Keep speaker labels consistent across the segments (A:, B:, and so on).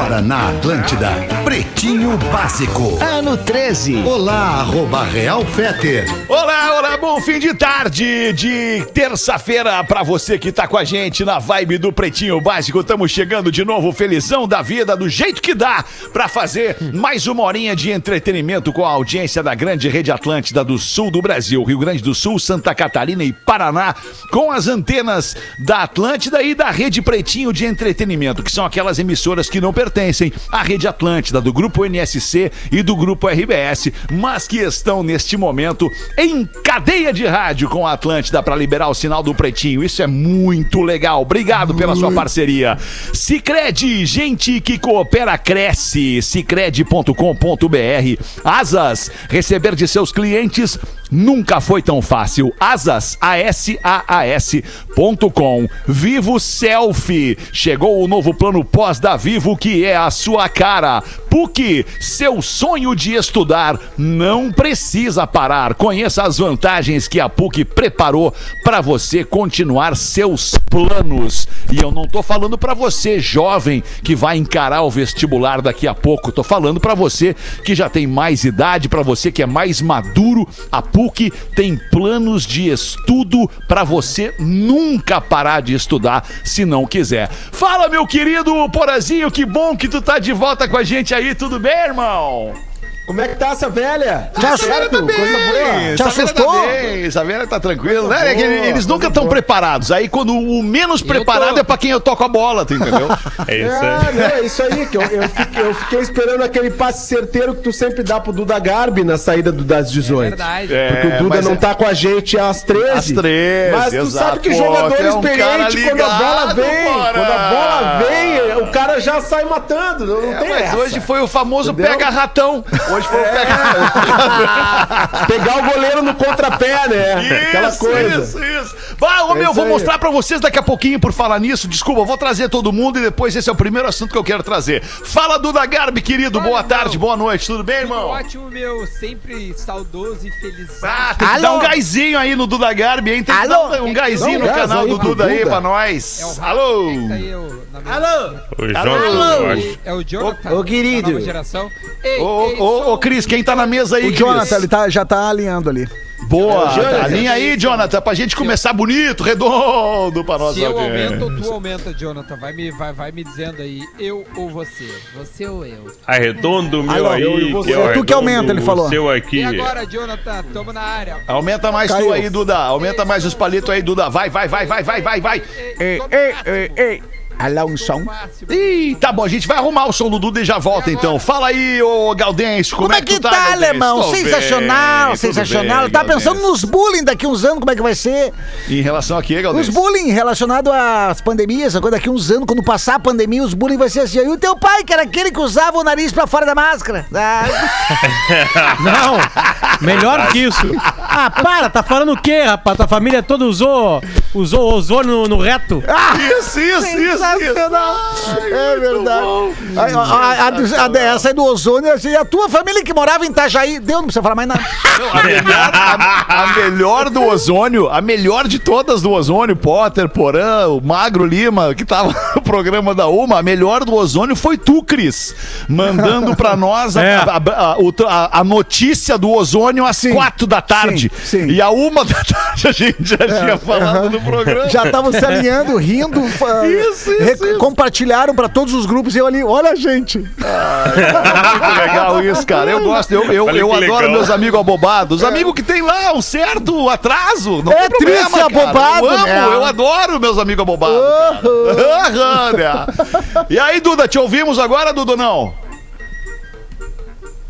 A: Agora na Atlântida, Pretinho Básico.
B: Ano 13.
A: Olá, arroba Real Feter.
C: Olá, olá, bom fim de tarde de terça-feira pra você que tá com a gente na vibe do Pretinho Básico. Estamos chegando de novo, felizão da vida, do jeito que dá pra fazer mais uma horinha de entretenimento com a audiência da grande rede Atlântida do sul do Brasil, Rio Grande do Sul, Santa Catarina e Paraná, com as antenas da Atlântida e da rede Pretinho de entretenimento, que são aquelas emissoras que não pertencem à rede Atlântida, do grupo NSC e do grupo RBS, mas que estão neste momento em cadeia de rádio com a Atlântida para liberar o sinal do Pretinho. Isso é muito legal. Obrigado pela sua parceria. Sicredi, gente que coopera cresce. Sicredi.com.br. Asas, receber de seus clientes nunca foi tão fácil. Asas, A-S-A-A-S.com. Vivo Selfie. Chegou o novo plano pós da Vivo que é a sua cara. PUC, seu sonho de estudar não precisa parar. Conheça as vantagens que a PUC preparou para você continuar seus planos. E eu não tô falando para você jovem que vai encarar o vestibular daqui a pouco. Tô falando para você que já tem mais idade, para você que é mais maduro. A PUC tem planos de estudo para você nunca parar de estudar se não quiser. Fala, meu querido Porazinho, que bom que tu tá de volta com a gente aí. Tudo bem, irmão?
D: Como é que tá essa velha?
C: Essa velha tá bem.
D: Coisa boa. Te assustou?
C: Tá bem. Essa velha tá tranquila, né? É
D: boa,
C: eles nunca estão preparados. Aí quando o menos preparado é pra quem eu toco a bola, tu entendeu?
E: É isso
D: É,
E: aí.
D: não, é isso aí, que eu, eu, fiquei, eu fiquei esperando aquele passe certeiro que tu sempre dá pro Duda Garbi na saída do, das 18.
F: verdade.
D: Porque o
C: É,
D: Duda não
C: é-
D: tá com a gente às 13.
C: Às 13,
D: Mas tu
C: exato.
D: sabe que jogador
C: é um
D: experiente, quando a bola
C: ligado,
D: vem,
C: Bora.
D: quando a bola vem, o cara já sai matando. Não,
C: É,
D: tem
C: mas
D: essa.
C: hoje foi o famoso pega-ratão. Hoje foi o
D: É.
C: pega-ratão.
D: Pegar o goleiro no contrapé, né? Aquela
C: Isso,
D: coisa.
C: isso, isso. Vai, ô
D: É
C: meu, vou
D: aí.
C: mostrar pra vocês daqui a pouquinho por falar nisso. Desculpa, eu vou trazer todo mundo e depois esse é o primeiro assunto que eu quero trazer. Fala, Duda Garbi, querido.
F: Fala,
C: Boa
F: irmão.
C: tarde, boa noite. Tudo bem,
F: Tudo
C: irmão?
F: ótimo, meu. Sempre saudoso e feliz.
C: Ah, tem que dar um gásinho aí no Duda Garbi, hein? Tem que
G: Alô?
C: dar um gásinho
D: um
C: no canal do Duda aí pra nós.
F: É o
C: Alô?
F: Quem tá aí, minha-
G: Alô?
C: Alô?
E: Eu acho.
F: É o Jonathan.
G: Ô, querido.
F: da nova geração. Ei,
C: Ô,
F: ei,
C: ô, ô, Cris, quem tá na mesa aí,
G: O? Jonathan, ele tá, já tá alinhando ali.
C: Boa,
D: É Jonathan.
C: alinha aí, Jonathan, pra gente começar bonito, redondo pra nossa
F: Se eu aumento ou tu aumenta, Jonathan, vai me, vai, vai me dizendo aí, eu ou você? Você ou eu?
E: Arredondo o meu aí.
D: eu e você.
E: que é
G: Tu que aumenta, ele falou.
E: Seu aqui.
F: E agora, Jonathan, tamo na área.
C: Aumenta mais tu
G: Caiu.
C: aí, Duda. Aumenta mais os palitos aí, Duda. Vai, vai, vai, vai, vai, vai, vai.
G: Ei, ei, ei, ei. Alô, um som.
C: Ih, tá bom, a gente vai arrumar o som do Duda e já volta então. Fala aí, ô Gaudêncio, como,
G: Como é que
C: tu
G: tá,
C: Gaudêncio?
G: alemão?
C: Tô
G: Sensacional,
C: bem,
G: sensacional.
C: bem,
G: tá pensando nos bullying daqui uns anos, como é que vai ser?
C: Em relação a quê,
G: Os
C: Gaudêncio?
G: bullying relacionados às pandemias, essa coisa daqui uns anos, quando passar a pandemia, os bullying vai ser assim. E o teu pai, que era aquele que usava o nariz pra fora da máscara. Ah,
H: Não, melhor que isso. Ah, para, tá falando o quê, rapaz? Tua família toda usou, usou ozônio no, no reto.
C: Isso, isso, isso, isso.
G: sensacional. É verdade. A, a- a- a- a dessa aí do ozônio, assim, a tua família que morava em Itajaí, deu, não precisa falar mais nada.
C: Não, a, melhor, a- a melhor do ozônio, a melhor de todas do ozônio, Potter, Porã, o Magro Lima, que tava no programa da Uma, a melhor do ozônio foi tu, Cris, mandando pra nós a,
H: É.
C: a- a- a notícia do ozônio às quatro da tarde.
G: Sim, sim.
C: E a uma da tarde a gente já tinha falado no programa.
G: Já estavam se alinhando, rindo,
C: Isso, isso, isso.
G: compartilharam pra todos os grupos e eu ali, olha a gente.
C: Muito legal isso, cara. Eu gosto, eu, eu, eu adoro
E: legal.
C: meus amigos abobados. Os amigos que tem lá um certo atraso. Não
G: É
C: tem problema,
G: triste
C: cara.
G: abobado,
C: Eu amo,
G: né?
C: eu adoro meus amigos abobados. cara. Aham, né? E aí, Duda, te ouvimos agora, Duda, não?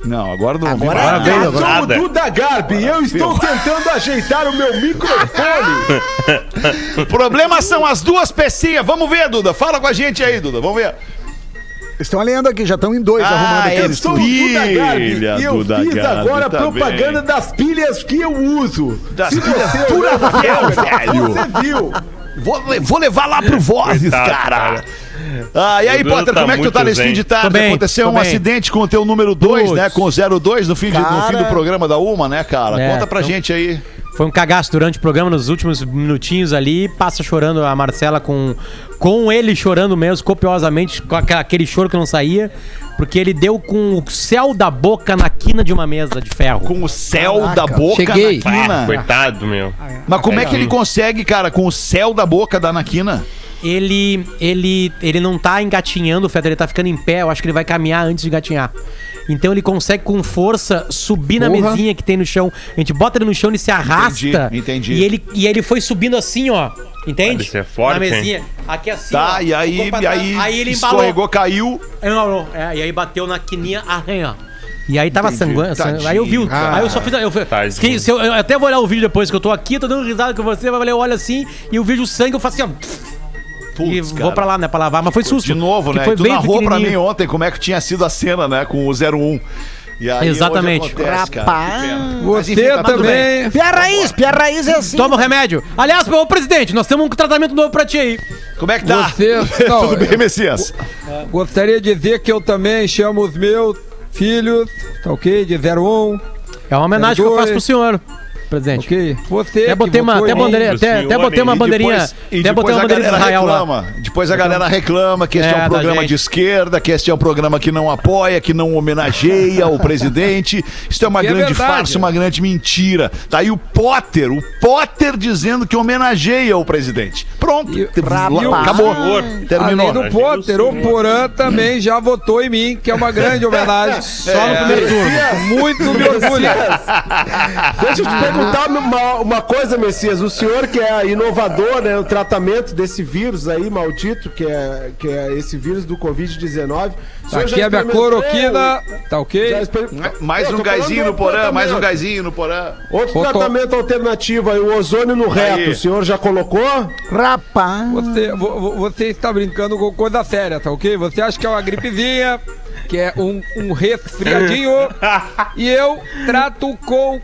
C: Não, agora não.
G: Agora
C: nada.
G: veio,
D: Eu sou o
E: Nada.
D: Duda Garbi, eu estou tentando ajeitar o meu microfone.
C: O problema são as duas pecinhas. Vamos ver, Duda. Fala com a gente aí, Duda. Vamos ver.
G: Estão alinhando aqui, já estão em dois
C: Ah,
G: arrumando aqui.
C: eu
D: Sou o Duda Garbi
C: Pilha,
D: e eu
C: Duda
D: fiz
C: Garbi,
D: agora
C: tá
D: propaganda
C: bem.
D: das pilhas que eu uso.
C: Das
D: Se
C: pilhas
D: você
C: velho.
D: Você viu.
C: Vou, vou levar lá pro Vozes,
E: Coitado,
C: cara.
E: cara.
C: Ah, e aí, Potter,
E: tá
C: como é que tu tá nesse
E: zen.
C: fim de tarde?
H: Tô bem,
C: Aconteceu um
H: bem.
C: acidente com o teu número 2,
H: Putz.
C: né? Com o 02 no fim, de- no fim do programa da Uma, né, cara?
H: É,
C: Conta pra
H: então-
C: gente aí.
H: Foi um cagaço durante o programa, nos últimos minutinhos ali, passa chorando a Marcela com, com ele chorando mesmo, copiosamente, com aquele choro que não saía, porque ele deu com o céu da boca na quina de uma mesa de ferro.
C: Com o céu da boca
F: Cheguei.
C: na quina.
E: Ah, coitado, meu.
C: Mas como é que ele consegue, cara, com o céu da boca da Naquina?
H: Ele, ele, ele não tá engatinhando, Feta, ele tá ficando em pé, eu acho que ele vai caminhar antes de engatinhar. Então ele consegue com força subir na
F: Porra.
H: mesinha que tem no chão. A gente bota ele no chão, ele se arrasta.
C: Entendi, entendi.
H: E ele, e ele foi subindo assim, ó. Entende?
E: Deve ser forte,
H: Na mesinha. Aqui assim,
C: Tá,
H: ó.
C: e aí, e aí,
H: aí ele embalou.
C: escorregou, caiu.
H: É, não, não. É, e aí bateu na quininha arranha. E aí tava sanguando.
C: Tadinho,
H: Aí eu vi.
C: cara.
H: Aí eu só fiz. Eu, que- se eu, eu até vou olhar o vídeo depois que eu tô aqui, tô dando risada com você, vai eu olho assim e eu vejo o sangue, eu faço assim, ó. E
C: Putz,
H: vou
C: cara.
H: pra lá, né, pra lavar. Mas foi susto.
C: De novo, né?
H: Foi
C: E tu
H: bem
C: narrou pra mim ontem como é que tinha sido a cena, né? Com o 01. E aí,
H: Exatamente.
C: acontece.
G: Rapaz.
F: Você
C: enfim, tá
F: também.
G: Pia raiz, pia raiz é assim.
H: Toma o remédio. Aliás, ô presidente, nós temos um tratamento novo pra ti aí.
C: Como é que tá?
F: Você- não,
C: tudo bem, Messias?
F: Gostaria de dizer que eu também chamo os meus filhos, tá ok? De 01,
H: É uma homenagem que eu faço pro senhor, presidente.
F: ok? Você
H: Até
F: que
H: botei uma, até bandeirinha, até, até
E: senhor,
H: botei uma
E: e
H: bandeirinha,
C: depois,
H: até botei uma
C: a
H: bandeirinha de
C: galera
H: Israel lá.
C: reclama. Depois a galera reclama que este é,
H: É,
C: um
H: da
C: programa de esquerda, que este é um programa que não apoia, que não homenageia o presidente. Isso é uma
F: Que é
C: grande
F: verdade.
C: farsa, uma grande mentira. Tá aí o Potter, o Potter dizendo que homenageia o presidente. Pronto,
F: E- e
C: acabou, terminou.
F: Além do Potter, o Porã também já votou em mim, que é uma grande homenagem. Só
C: É.
F: no primeiro turno. Muito me orgulho.
D: Deixa eu te perguntar uma, uma coisa, Messias. O senhor que é inovador, né? O tratamento desse vírus aí, maldito, que é, que é esse vírus do Covid-19. O senhor já
F: Aqui é a minha cloroquina, tá ok?
D: exper-
C: Mais um
D: tô falando
C: gásinho no porã, mais um gásinho no porã.
D: Outro tratamento alternativo aí, o ozônio no reto.
C: Aí.
D: O senhor já colocou?
G: Rapaz.
F: Você, vo- vo- você está brincando com coisa séria, tá ok? Você acha que é uma gripezinha, que é um, um resfriadinho, e eu trato com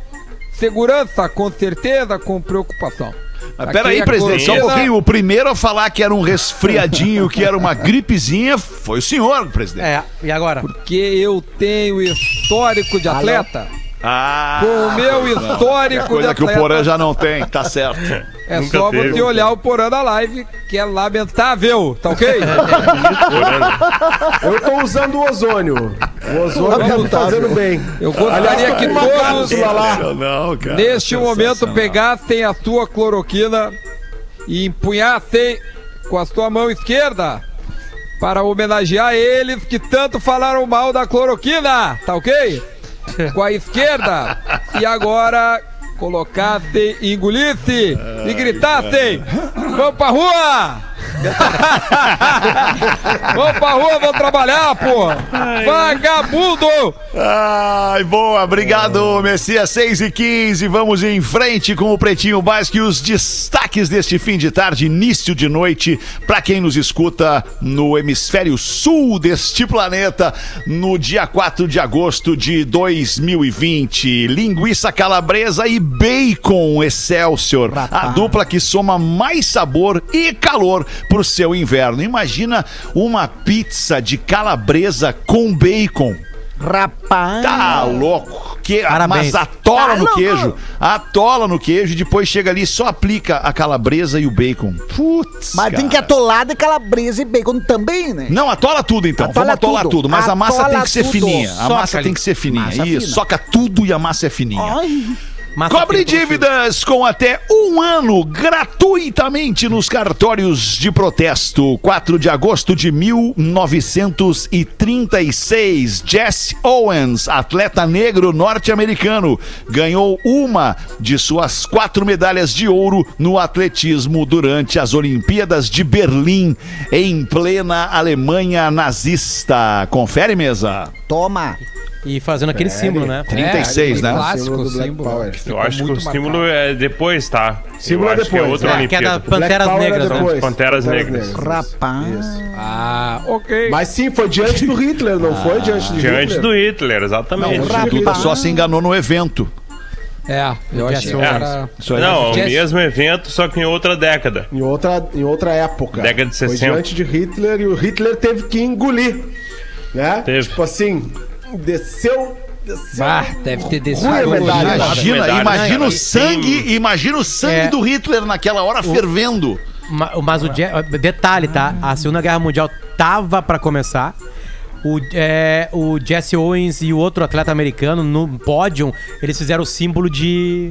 F: segurança, com certeza, com preocupação.
C: Mas
F: Aqui
C: peraí, presidente, só um pouquinho. O primeiro a falar que era um resfriadinho, que era uma gripezinha, foi o senhor, presidente.
H: É, e agora?
F: Porque eu tenho histórico de atleta.
C: Ah,
F: Com o meu
C: é
F: histórico de
C: coisa que o. Porã já não tem, tá certo.
F: É
E: Nunca
F: só
E: teve.
F: você olhar o Porã da live, que é lamentável, tá ok?
D: Eu tô usando o ozônio. O ozônio tá me fazendo bem.
F: Eu gostaria que
D: uma
F: todos
D: lá.
C: Não, cara.
F: neste momento pegassem a sua cloroquina e empunhassem com a sua mão esquerda para homenagear eles que tanto falaram mal da cloroquina, tá ok? Com a esquerda. E agora colocassem, engolissem e gritassem: Vamos pra rua! Vamos pra rua, vamos trabalhar, pô! Vagabundo!
C: Ai, boa, obrigado, Messias 6 e 15. Vamos em frente com o Pretinho Básico e os destaques deste fim de tarde, início de noite, para quem nos escuta no hemisfério sul deste planeta, no dia 4 de agosto de 2020. Linguiça calabresa e bacon Excelsior, a dupla que soma mais sabor e calor pro seu inverno. Imagina uma pizza de calabresa com bacon.
G: Rapaz.
C: Tá louco. Que,
H: Parabéns.
C: mas atola
G: Tá
C: no
G: louco.
C: queijo. Atola no queijo e depois chega ali e só aplica a calabresa e o bacon. Putz.
G: Mas tem
C: cara.
G: que atolar de calabresa e bacon também, né?
C: Não, atola tudo então.
G: Atola
C: Vamos atolar
G: tudo.
C: tudo. Mas a massa
G: Atola
C: tem que ser
G: tudo.
C: fininha. A
H: Soca
C: massa
H: ali.
C: tem que ser fininha.
G: Massa
C: Isso.
G: fina.
C: Soca tudo e a massa é fininha.
G: Ai.
H: Massa
C: Cobre dívidas com até um ano gratuitamente nos cartórios de protesto. 4 de agosto de 1936. Jesse Owens, atleta negro norte-americano, ganhou uma de suas quatro medalhas de ouro no atletismo durante as Olimpíadas de Berlim, em plena Alemanha nazista. Confere, mesa.
G: Toma.
H: E fazendo aquele símbolo, né?
C: 36, né?
F: Clássico,
D: Black
F: símbolo.
D: Power.
E: Eu acho que o símbolo
F: marcado.
E: é depois, tá?
D: Símbolo
E: Eu
D: é
E: acho que é
D: depois,
E: outra
H: é. Que é da- Panteras
D: Black Power é
H: Negras, né?
D: depois.
E: Panteras Negras.
G: Rapaz.
F: Ah, ok.
D: Mas sim, foi diante do Hitler, não foi diante do
E: Diante
D: Hitler?
E: do Hitler, exatamente.
C: O Duda só se enganou no evento.
F: É, eu achei que
H: Jesse
F: era...
E: Não, é o mesmo evento, só que em outra década.
D: Em outra, em outra época.
E: Década de
D: Foi
E: 60.
D: diante de Hitler e o Hitler teve que engolir. Né?
E: Teve.
D: Tipo assim, desceu. desceu
F: Ah, deve ter descido.
D: A medalha.
C: Imagina,
E: Medalha,
C: imagina
E: cara.
C: o sangue, imagina o sangue
H: É.
C: do Hitler naquela hora fervendo.
H: Ma- Mas o detalhe, tá? A Segunda Guerra Mundial tava pra começar. O, é, o Jesse Owens e o outro atleta americano no pódio, eles fizeram o símbolo de.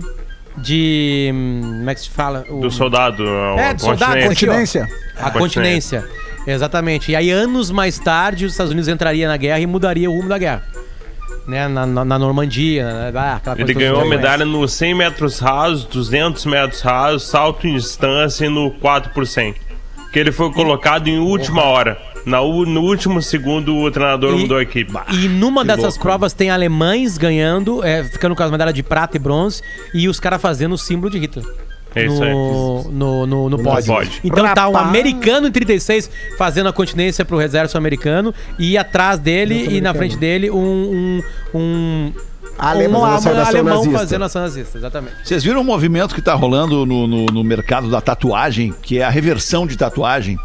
H: De. hum, Como é que se fala? O-
E: Do soldado.
H: É, do soldado,
E: continente.
G: Continência.
H: A continência. Exatamente. E aí, anos mais tarde, os Estados Unidos entraria na guerra e mudaria o rumo da guerra. Né? Na, na, na Normandia. né? Ah,
E: Ele ganhou a medalha nos 100 metros rasos, 200 metros rasos, salto em distância e no 4 por 100. Que ele foi colocado em última hora. Na, no último segundo, o treinador
H: E-
E: mudou a equipe.
H: E numa dessas provas tem alemães ganhando, é, ficando com as medalhas de prata e bronze, e os caras fazendo o símbolo de Hitler.
E: É isso
H: no, no, no, no pódio.
E: pódio.
H: Então tá um
G: Rapaz.
H: americano em 36 fazendo a continência pro exército americano e atrás dele e na frente dele um, um, um
G: Alemão,
H: um,
D: Fazendo
H: alemão
D: nazista.
H: fazendo ação nazista, exatamente.
C: Vocês viram o movimento que tá rolando no, no, no mercado da tatuagem, que é a reversão de tatuagem.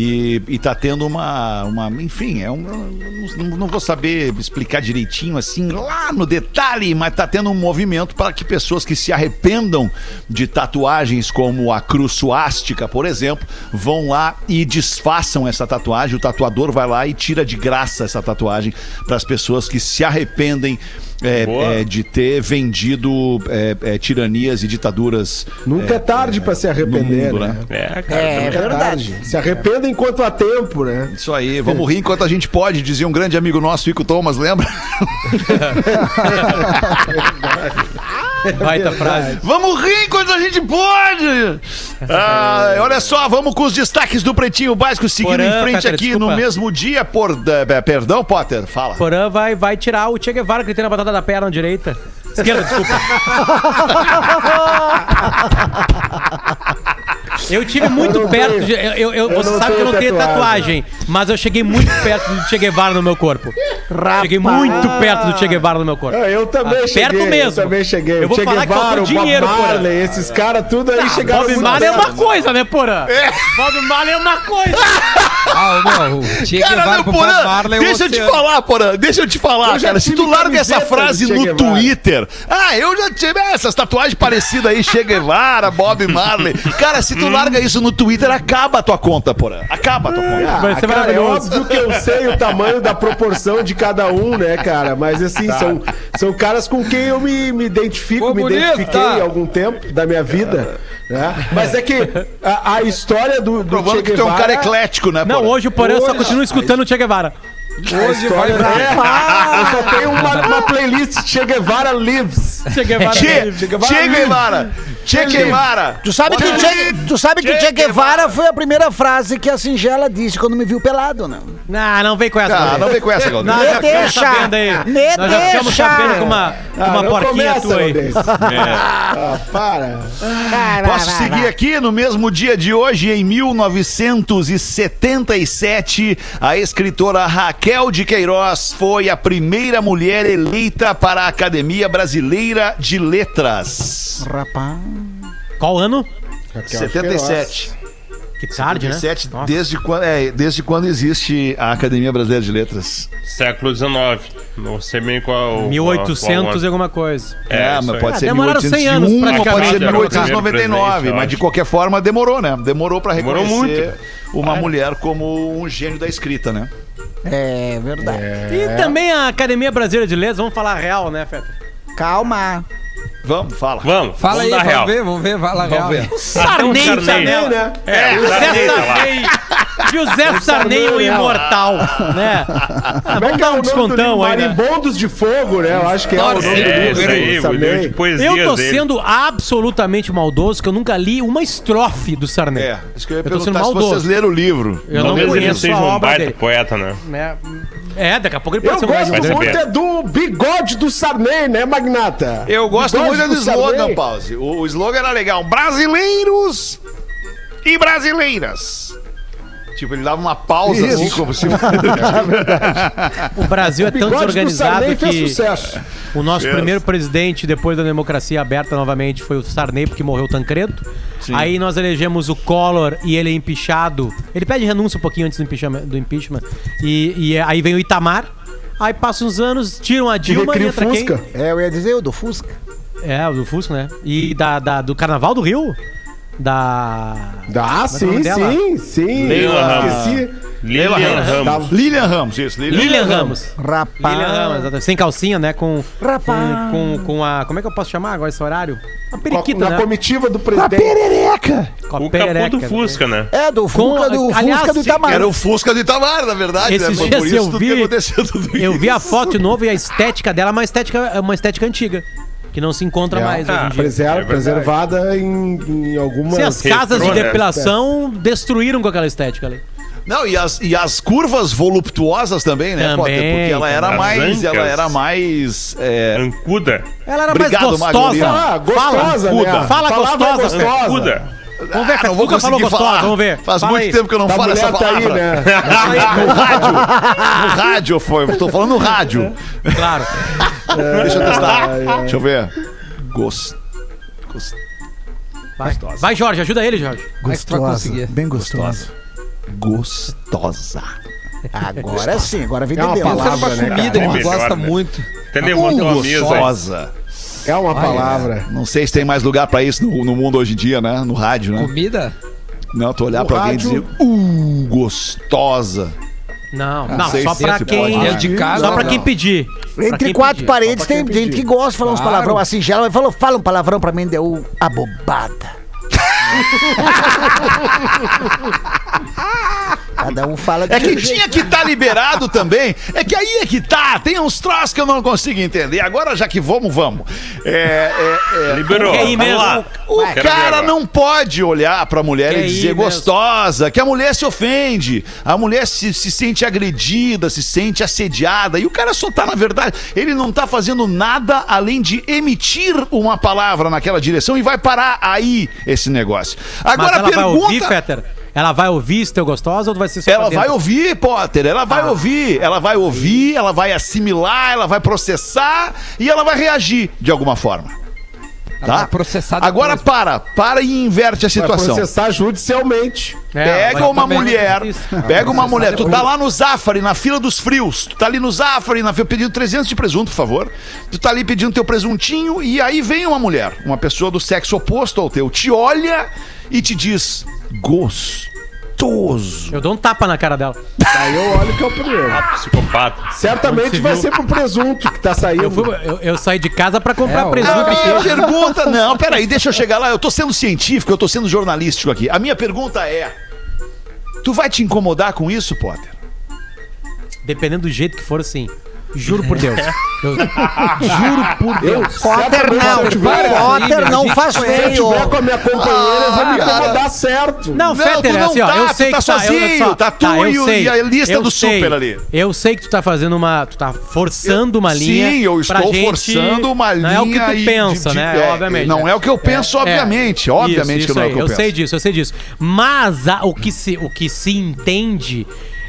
C: E, e tá tendo uma, uma. Enfim, é um. Não, não vou saber explicar direitinho assim, lá no detalhe, mas tá tendo um movimento para que pessoas que se arrependam de tatuagens como a cruz suástica, por exemplo, vão lá e desfaçam essa tatuagem. O tatuador vai lá e tira de graça essa tatuagem para as pessoas que se arrependem é, é, de ter vendido é, é, tiranias e ditaduras.
D: Nunca é, tarde pra se arrepender,
C: mundo,
D: né?
E: É, cara.
G: É, verdade.
D: Se arrependa enquanto há tempo, né?
C: Isso aí, vamos rir enquanto a gente pode, dizia um grande amigo nosso, Ico Thomas, lembra?
H: Baita frase.
C: Vamos rir enquanto a gente pode! Ah, olha só, vamos com os destaques do Pretinho Básico, seguindo
H: Porã,
C: em frente aqui
H: desculpa.
C: no mesmo dia, por... eh, Perdão, Potter, fala.
H: Porã vai, vai tirar o Che Guevara que ele tem na batata da perna direita. Esquerda, desculpa. Eu tive muito
D: não
H: perto
D: tenho.
H: de. Eu, eu- eu-
D: Eu
H: você
D: não
H: sabe que eu não
D: tenho
H: tenho tatuagem, mas eu cheguei muito perto do Che Guevara no meu corpo. Cheguei muito perto do Che Guevara no meu corpo.
D: Ah, Eu também
H: Ah,
D: cheguei.
H: perto mesmo.
D: Eu também cheguei.
H: Eu vou
D: che
H: falar que faltou
D: Guevara, o Bob
H: dinheiro, porra.
D: Marley, esses caras tudo aí chegaram
H: Bob Marley é uma coisa, né, Porã? Bob Marley é uma coisa.
F: Ah, meu, o Che
C: Cara,
F: Guevara
C: não,
F: pro Bob Marley é
C: deixa eu te falar, Porã, deixa eu te falar,
D: Eu
C: cara. Se tu larga essa frase no
D: Guevara.
C: Twitter, ah, eu já tive essas tatuagens parecidas aí, Che Guevara, Bob Marley. Cara, se tu larga isso no Twitter, acaba a tua conta, Porã. Acaba a tua conta.
D: Ah,
H: Vai ser
D: cara, é
H: maravilhoso.
D: óbvio que eu sei o tamanho da proporção de cada um, né, cara? Mas assim,
C: Tá.
D: são, são caras com quem eu me, me identifico, me
F: Comunista!
D: identifiquei há algum tempo da minha vida. Né? Mas é que a, a história do, do
C: Provando
D: Che
C: que tu é um
D: Guevara-
C: cara eclético, né,
H: Não,
C: Porã?
H: hoje o Porã só
D: Hoje-
H: continua escutando o Che Guevara.
D: A história é, eu só tenho uma, uma playlist Che Guevara Lives.
H: Che Guevara.
C: Che,
D: Che Guevara
C: Che. Guevara. Che Guevara.
G: Tu sabe, que o che, tu sabe que o Che Guevara foi a primeira frase que a Singela disse quando me viu pelado, né?
H: Não, não vem com essa.
C: Ah, não vem com essa, Galdês.
H: Já
G: Me deixa.
H: sabendo aí.
G: Me
H: Nós já ficamos
G: deixa.
H: sabendo com uma, com
D: Ah,
H: uma
D: não
H: porquinha
D: começa,
H: tua aí.
D: Galdês. Ah, para.
C: Posso seguir aqui no mesmo dia de hoje, em 1977, a escritora Raquel de Queiroz foi a primeira mulher eleita para a Academia Brasileira de Letras.
G: Rapaz.
H: Qual ano?
C: 77.
H: Que tarde, né?
C: 77,
H: Nossa.
C: desde quando, é, desde quando existe a Academia Brasileira de Letras?
E: Século XIX. Não sei bem qual.
H: 1800 e
E: qual
H: alguma coisa.
C: É,
E: isso
C: mas
E: aí.
C: pode
H: Ah,
C: ser
H: demoraram 100 anos
C: 1801, ou pode
H: praticamente
C: ser
H: pra colocar.
C: 1899,
E: Presidente,
C: mas de qualquer forma demorou, né? Demorou pra
E: Demorou
C: reconhecer
E: muito.
C: uma mulher como um gênio da escrita, né?
G: É verdade.
H: E também a Academia Brasileira de Letras, vamos falar real, né, Feta?
G: Calma.
C: Vamos, fala.
E: Vamos,
F: Fala
E: vamos
F: aí, vamos
E: real.
F: ver, vamos ver, vai lá, real.
E: Até um
H: Sarney,
E: Sarney,
H: Sarney,
D: né?
E: É, o
H: José
E: Sarney.
H: Sarney. José Sarney, o
D: né?
H: imortal, né?
D: Como é
H: vamos
D: que é
H: dar
D: o
H: um
D: do
H: descontão aí, né?
D: Marimbondos de Fogo, né? Eu acho que é o nome do
E: É,
D: livro.
E: isso aí, o
D: Sarney.
E: livro de poesias
H: Eu tô
E: dele.
H: sendo absolutamente maldoso, que eu nunca li uma estrofe do Sarney.
C: É, isso que eu ia
H: Eu tô sendo
C: perguntar se
H: maldoso.
C: vocês leram o livro.
H: Eu não
E: Talvez ele
H: conheço
E: seja
H: a
E: um
H: obra
E: baita
H: dele.
E: poeta, né?
H: É, é, daqui a pouco ele pode
D: Eu
H: ser um
D: gosto
E: ser
D: muito é do bigode do Sarney, né, Magnata?
C: Eu gosto
D: Bigode
C: muito do slogan,
D: Sarney.
C: Pause. O, o slogan era legal. Brasileiros e brasileiras. Tipo, ele dava uma pausa
D: Isso.
C: assim, como se.
H: O Brasil é tão desorganizado que
D: sucesso.
H: o nosso
C: Fez.
H: primeiro presidente, depois da democracia aberta novamente, foi o Sarney, porque morreu o Tancredo. Aí nós elegemos o Collor e ele é empichado. Ele pede renúncia um pouquinho antes do impeachment. Do impeachment e, e aí vem o Itamar. Aí passa uns anos, tiram a Dilma e
D: o
H: entra quem?
D: Fusca.
G: É, eu ia dizer o do Fusca.
H: É, o do Fusco, né? E da, da- do Carnaval do Rio? Da.
D: Ah,
H: é o
D: sim, sim, sim.
E: Leila
D: esqueci.
E: Lilian Ramos.
C: Lilian Ramos, isso, Lilian,
H: Lilian Ramos.
G: Rapaz.
H: Lilian Ramos, exatamente. sem calcinha, né? Com,
G: Rapaz.
H: com, com, com a. Como é que eu posso chamar agora esse horário? Uma
D: Com a-
H: periquita,
D: Na
H: né?
D: comitiva do
G: A
D: presidente.
G: perereca.
H: Com a
E: O capô
H: perereca,
E: do
H: né?
E: Fusca, né?
G: É, do Fusca, do
H: aliás,
G: Fusca do Itamar.
C: Era o Fusca de Itamar, na verdade.
H: Esses
C: né? Foi
H: dias
C: por isso
H: eu
C: tudo
H: vi-
C: que aconteceu tudo
H: Eu
C: isso.
H: vi a foto nova e a estética dela é uma estética, é uma estética antiga. Que não se encontra
D: É,
H: mais hoje em dia.
D: Preser-
E: É
D: preservada em, em algumas.
H: Sim, as casas de
E: retrô, né?
H: depilação destruíram com aquela estética ali.
C: Não, e as, e as curvas voluptuosas também, né,
H: Também,
C: Potter? Porque ela era mais. Ela era mais. é,
E: Ancuda.
H: Ela era
C: Obrigado,
H: mais gostosa.
D: Ah, gostosa,
C: Fala,
D: né?
C: Cuda.
H: Fala
D: Palavra
H: gostosa.
D: gostosa.
E: Ancuda.
H: Vamos ver,
C: ah, não vou
H: falou gostosa,
C: falar.
H: vamos ver.
C: Faz
H: Fala
C: muito
H: aí.
C: tempo que eu não
D: Da
C: falo essa
D: mulher tá aí,
C: palavra.
D: né?
C: No rádio. No rádio foi. Tô falando no rádio.
H: Claro.
C: Deixa eu testar.
D: ai.
C: Deixa eu ver. Gost... Gost...
H: Vai. Vai, Jorge, ajuda ele, Jorge.
F: Vai conseguir.
G: Bem gostosa.
C: Gostosa.
G: Agora sim, agora vem
D: É uma palavra, né,
F: comida
E: cara? É melhor,
F: gosta
E: né?
F: muito.
E: Mesa. hein?
C: Gostosa.
D: É uma palavra.
C: Não sei se tem mais lugar pra isso no, no mundo hoje em dia, né? No rádio, né?
F: Comida?
C: Não, tu olhar pra alguém e dizer, uh, gostosa.
H: Não, não,
C: sei
H: só
C: se
H: pra quem.
C: pode,
F: É de casa.
H: Só pra
F: não.
H: quem pedir.
G: Entre
H: quem
G: quatro
H: pedir.
G: paredes
D: só
G: tem gente
D: pedir.
G: que gosta de falar uns
F: Claro.
G: palavrão assim. Já ela falou, fala um palavrão pra mim, deu abobada. Cada um fala
C: É que
G: jeito.
C: tinha que estar liberado também. É que aí é que tá. Tem uns troços que eu não consigo entender. Agora, já que vamos, vamos. É, é, é,
E: Liberou. Vamos
H: mesmo?
E: lá.
C: O cara não pode olhar pra mulher
H: Quer
C: e dizer
H: ir mesmo.
C: gostosa, que a mulher se ofende, a mulher se, se sente agredida, se sente assediada, e o cara só tá, na verdade, ele não tá fazendo nada além de emitir uma palavra naquela direção e vai parar aí esse negócio.
H: Mas
C: Agora a
H: ela vai ouvir,
C: pergunta.
H: Ela vai ouvir se teu gostosa ou tu vai ser só
C: Ela vai ouvir, Potter, ela vai ouvir, ela vai ouvir, ela vai assimilar, ela vai processar e ela vai reagir de alguma forma. Tá?
F: vai processar
C: Agora para, para e inverte a
D: Vai
C: situação.
D: processar judicialmente.
H: É,
C: Pega
H: vai
C: uma mulher, pega uma mulher, tu tá lá no Zafari, na fila dos frios, tu tá ali no Zafari, na fila pedindo 300 de presunto, por favor. Tu tá ali pedindo teu presuntinho e aí vem uma mulher, uma pessoa do sexo oposto ao teu, te olha e te diz, gostoso.
H: Eu dou um tapa na cara dela.
D: Aí eu olho que é o primeiro.
E: Psicopata.
D: Certamente vai
H: se
D: ser pro presunto que tá saindo.
H: Eu, fui- eu- eu saí de casa pra comprar
F: É,
H: presunto.
C: A minha pergunta, não, peraí, deixa eu chegar lá. Eu tô sendo científico, eu tô sendo jornalístico aqui. A minha pergunta é: Tu vai te incomodar com isso, Potter?
H: Dependendo do jeito que for, sim. Juro por Deus. Eu- juro por Deus.
G: Potter
D: eu
G: não, Potter não faz
D: Se eu
G: feio.
D: tiver com a minha companheira, eu vou me
C: Ah, cara.
D: incomodar certo.
H: Não,
C: Não,
H: Fetter,
C: tu
H: é
C: não
H: assim, ó.
C: tá,
H: eu
C: tu
H: sei
C: tá
H: que tá, eu-
C: sozinho, tá tu
H: eu
C: e e a lista
H: eu
C: do
H: sei.
C: super ali.
H: Eu sei que tu tá fazendo uma. Tu tá forçando uma linha.
C: Sim, eu estou
H: gente-
C: forçando uma linha.
H: Não é o que tu pensa,
C: de-
H: né?
C: é,
H: obviamente.
C: Não é o que eu penso,
H: É,
C: obviamente.
H: é.
C: Obviamente
H: Isso,
C: que não é o
H: aí,
C: que eu,
H: eu
C: penso.
H: sei disso, eu sei disso. Mas a- o, que se, o que se entende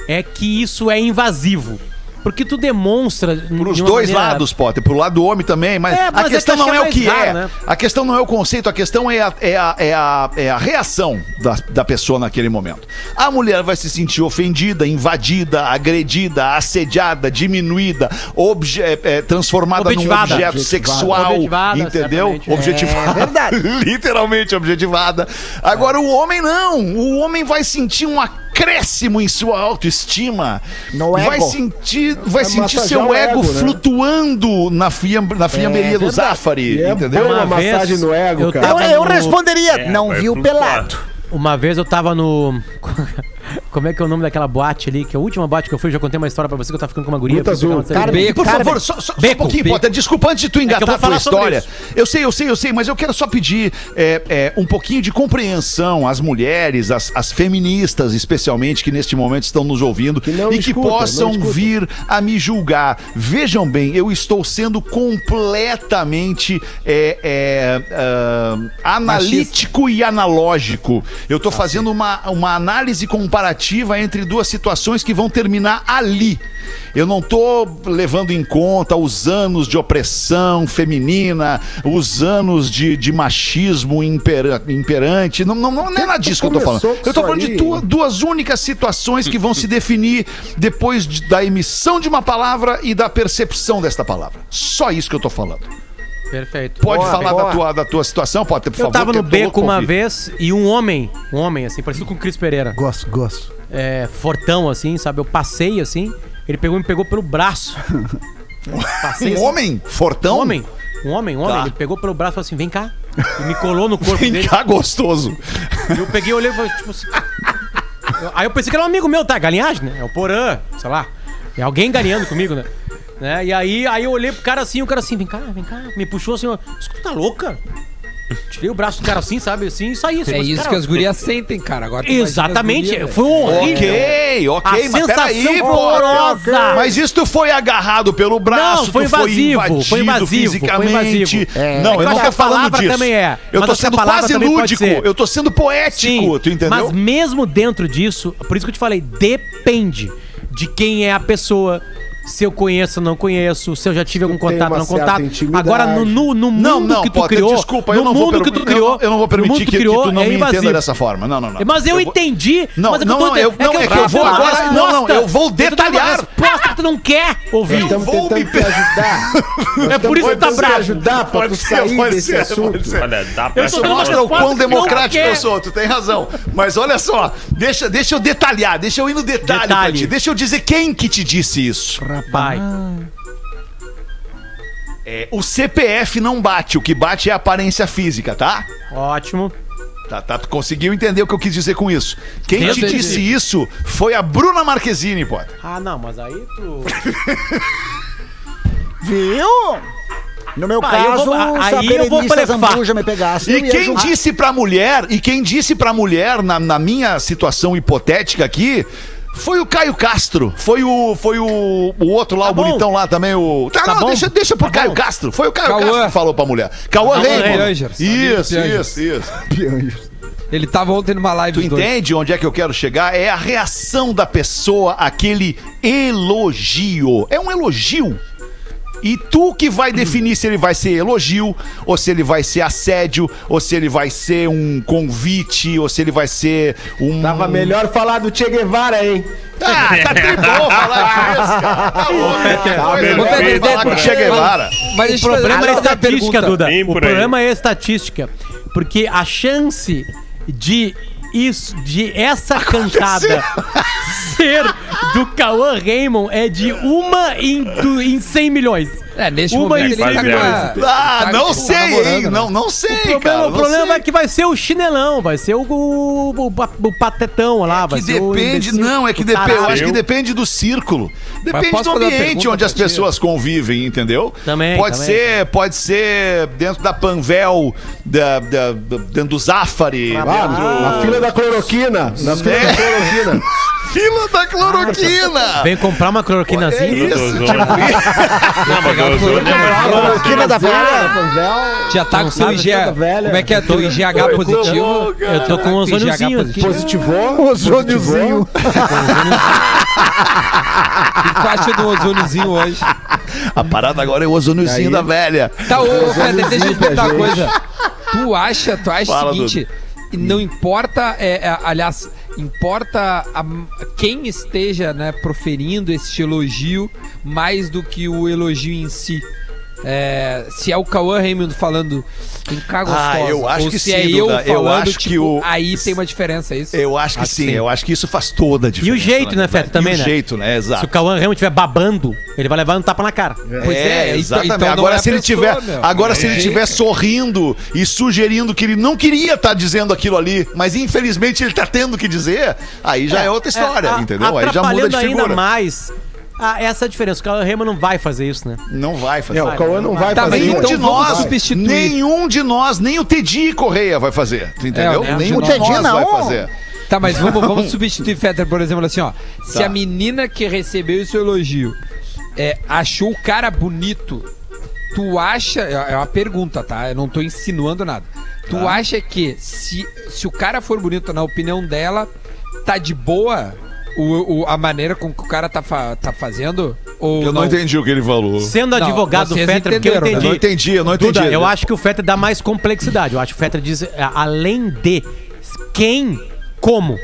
H: é que isso é invasivo. Porque tu demonstra.
C: Para os
H: de uma
C: dois
H: maneira-
C: lados, Potter, pro lado do homem também, mas,
H: É, mas
C: a
H: é
C: questão
H: que eu
C: não é
H: achei
C: o que é.
H: né?
C: A questão não é o conceito, a questão é a, é a, é a, é a reação da, da pessoa naquele momento. A mulher vai se sentir ofendida, invadida, agredida, assediada, diminuída, obje, é, é, transformada num
H: Objetivada.
C: objeto
G: Objetivada.
C: sexual,
H: Objetivada,
C: entendeu? Objetivada.
G: É verdade.
C: Literalmente objetivada. Agora, o homem não. O homem vai sentir um acréscimo em sua autoestima.
G: No
C: vai
G: ego.
C: sentir, vai
D: Vai
C: sentir
D: massagear
C: seu ego,
D: ego, né?
C: flutuando na, fiam, na fiamberia do
G: verdade.
C: Zafari,
D: é
C: entendeu?
D: uma
H: Uma vez,
D: massagem no ego,
H: eu
D: cara.
G: Eu, eu responderia,
E: É,
G: não viu
E: flutuar.
G: pelado.
H: Uma vez eu tava no. Como é que é o nome daquela boate ali? Que é a última boate que eu fui, eu já contei uma história pra você que eu tava ficando com uma guria.
D: Azul.
G: Cara,
F: Beco.
C: Por
G: Cara,
C: favor, só, só- só um
H: Beco,
C: pouquinho,
H: beco.
C: Potter. Desculpa antes de tu
H: É que eu
C: engatar
H: vou
C: a tua história. Eu sei, eu sei, eu sei, mas eu quero só pedir é, é, um pouquinho de compreensão às mulheres, às, às feministas, especialmente, que neste momento estão nos ouvindo
D: Que
C: e que
D: escutam,
C: possam vir a me julgar. Vejam bem, eu estou sendo completamente é, é, ah, analítico e analógico. Eu estou fazendo uma, uma análise comparativa comparativa entre duas situações que vão terminar ali. Eu não tô levando em conta os anos de opressão feminina, os anos de, de machismo impera- imperante. Não, não, não, não é nada disso que eu tô falando. Eu tô falando de duas, duas únicas situações que vão se definir depois de- da emissão de uma palavra e da percepção desta palavra. Só isso que eu tô falando.
H: Perfeito.
C: Pode
D: Boa,
C: falar
D: boa.
C: da tua, da tua situação, pode ter, por
H: Eu
C: favor.
H: tava
C: que
H: no beco uma vez e um homem, um homem, assim, parecido com o Cris Pereira.
G: Gosto, gosto.
H: É, fortão, assim, sabe? Eu passei, assim, ele pegou e me pegou pelo braço. Passei,
C: Um
H: assim,
C: homem fortão?
H: Um homem. Um homem, um homem.
C: Tá.
H: Ele pegou pelo braço e falou assim: vem cá. E me colou no corpo
C: Vem
H: dele.
C: cá, gostoso.
H: E eu peguei, olhei e falei, tipo assim. Eu- Aí eu pensei que era um amigo meu, tá? Galinhagem, né? É o Porã, sei lá. É alguém galinhando comigo, né? Né? E aí, aí eu olhei pro cara assim, o cara assim, vem cá, vem cá. Me puxou assim, tu tá louca? Tirei o braço do cara assim, sabe? Assim, e saí.
F: É isso
H: cara,
F: que as gurias sentem, cara. Agora
H: Exatamente.
F: gurias,
H: Foi horrível.
C: Ok, ok,
H: A
C: mas
H: sensação foi horrorosa.
C: Mas isso foi agarrado pelo braço,
H: Não, foi
C: tu foi
H: invasivo,
C: invadido
H: foi invasivo, foi
C: fisicamente.
H: invasivo.
G: É,
C: não,
H: é
C: eu não
H: acho
C: tô
H: que a
C: falando
H: palavra
C: disso.
H: também é,
C: Eu tô sendo quase lúdico, eu tô sendo poético, tu entendeu?
H: Mas mesmo dentro disso, por isso que eu te falei, depende de quem é a pessoa. Se eu conheço ou não conheço, se eu já tive algum contato ou
D: uma
H: não contato.
D: intimidade.
H: Agora, no, no, no mundo
C: Não, não,
H: que tu
C: Potter,
H: criou.
C: desculpa,
H: no
C: eu não vou
H: mundo
C: per-
H: que tu
C: eu
H: criou.
C: não- eu não vou permitir que, que
H: criou,
C: tu não
H: é
C: me entenda
H: invasivo.
C: dessa forma. Não, não, não.
H: Mas eu,
C: vou-
H: entendi.
C: Não,
H: mas é que
C: não,
H: eu tô
C: não, eu-
H: é
C: não,
H: que
C: é
H: eu
C: que eu vou agora- não, não, eu vou detalhar.
H: resposta que tu não quer ouvir.
D: Estamos
C: vou me
D: ajudar.
H: É por isso que tá bravo.
D: ajudar pra tu sair desse assunto.
E: Olha, dá pra
H: Eu
C: mostra o quão
H: que
C: democrático eu sou, tu tem razão. Mas olha só, deixa, deixa eu detalhar, deixa eu ir no detalhe, pra ti. Deixa eu dizer quem que te disse isso.
H: Vai.
C: É, o CPF não bate, o que bate é a aparência física, tá?
H: Ótimo.
C: Tá, tá, tu conseguiu entender o que eu quis dizer com isso. Quem te
H: entendi.
C: disse isso foi a Bruna Marquezine, pô.
H: Ah, não, mas aí tu.
G: Viu? No meu
H: Ah, eu
G: caso,
H: vou-
G: se a
H: aí eu vou
G: Berenice
H: blefar.
G: Zambuja me pegasse,
C: E
G: ia
C: quem
G: juntar.
C: disse pra mulher, e quem disse pra mulher, na, na minha situação hipotética aqui, foi o Caio Castro. Foi o, foi o, o outro lá,
H: Tá
C: o
H: bom.
C: bonitão lá também, o. Tá,
H: Tá
C: não,
H: bom.
C: deixa, deixa pro
H: Tá
C: Caio
H: bom.
C: Castro. Foi o Caio
F: Cauã.
C: Castro que falou pra mulher. Cauã Raymond. Isso,
F: Piangers.
C: isso, isso.
F: Ele tava ontem numa live
C: Tu
F: dois.
C: entende onde é que eu quero chegar? É a reação da pessoa àquele elogio. É um elogio. E tu que vai definir se ele vai ser elogio, ou se ele vai ser assédio, ou se ele vai ser um convite, ou se ele vai ser um.
D: Tava melhor falar do Che Guevara, hein?
C: Ah, tá tribom falar disso, cara. Tá louco.
D: Tá
C: Coisa
D: melhor.
C: boa
F: Vou
C: falar com o Che Guevara.
F: Mas
H: O problema é estatística. Duda. O problema é estatística. Porque a chance de isso, de essa cantada ser do Cauã Raymond é de uma em, em 100 milhões.
F: É, neste
H: Uma
F: momento
H: em
F: ele tá
H: cem
F: com a...
C: Ah,
F: tá-
C: não sei, hein?
F: né?
C: Não, não sei,
H: O problema,
C: cara.
H: o
C: não
H: problema
C: sei.
H: é que vai ser o chinelão, vai ser o, o, o, o patetão lá. vai
C: que
H: ser o
C: depende,
H: imbecil,
C: não, é que depende, eu acho que depende do círculo. Depende do ambiente onde as pessoas convivem, entendeu?
H: Também,
C: Pode
H: também.
C: ser, pode ser dentro da Panvel, da, da- da- dentro do Zafari,
D: Ah,
C: dentro...
D: na fila da cloroquina. Na fila
C: É.
D: da cloroquina.
C: Fila da cloroquina!
H: Vem comprar uma cloroquinazinha.
C: É isso, tipo.
E: Não, mas o ozônio é
G: Cloroquina da velha.
F: Já tá com
H: sabe,
F: o IG...
D: toda velha.
F: Como é que é teu IGH positivo?
H: Eu tô com um
F: IGH
H: ozôniozinho.
D: Positivou.
G: Ozôniozinho.
F: O que tu acha do ozôniozinho hoje?
C: A parada agora é o ozôniozinho da velha.
F: Tá, ô, Feder, deixa eu te perguntar uma coisa. Tu acha, tu acha o seguinte, não importa, é, é, aliás, importa a- quem esteja né, proferindo esse elogio mais do que o elogio em si. É, se é o Cauã Raymond falando em cá gostosa,
C: Ah, eu acho
F: ou
C: que
F: se
C: sim,
F: é eu
C: Duda. Eu
F: falando,
C: acho que
F: tipo,
C: o-
F: aí tem uma diferença, é isso?
C: Eu acho que
H: Acho que
C: sim,
H: sim.
C: eu acho que isso faz toda a diferença.
H: jeito,
C: na
H: né,
C: verdade.
H: Feto, também,
C: e o
H: né?
C: jeito, né?
H: Se
C: Exato.
H: o Cauã Raymond estiver babando, ele vai levar um tapa na cara.
F: Pois
C: é,
F: então-
C: exatamente.
F: então
C: agora
F: é
C: se ele
F: pessoa,
C: tiver,
F: meu.
C: agora
F: É
C: se ele
F: jeito.
C: tiver sorrindo e sugerindo que ele não queria estar dizendo aquilo ali, mas infelizmente ele tá tendo que dizer, aí já é, outra história, entendeu? Aí já muda de figura.
H: ainda mais. Ah, essa é a diferença. O Cauã Raymond não vai fazer isso, né?
C: Não vai fazer.
D: É, o Cauã não vai
F: Tá,
D: fazer
C: Nenhum
F: então
C: de nós,
F: substituir.
C: nenhum de nós, nem o Tedi Correia vai fazer, tu entendeu?
F: É,
C: nenhum
G: o
C: nós
G: não.
C: vai fazer.
F: Tá, mas vamos, vamos substituir Fetter, por exemplo, assim, ó. Se
C: Tá.
F: a menina que recebeu o seu elogio é, achou o cara bonito, tu acha. É é uma pergunta, tá? Eu não tô insinuando nada. Tu
C: Tá.
F: acha que se, se o cara for bonito, na opinião dela, tá de boa o, o- a maneira com que o cara tá, fa- tá fazendo? Ou
C: Eu não entendi o que ele falou.
H: Sendo
F: Não,
H: advogado do Fetter, porque eu entendi.
C: Eu não entendi, eu não entendi.
H: Duda, eu acho que o Fetter dá mais complexidade. Eu acho que o Fetter diz, é, além de quem, como.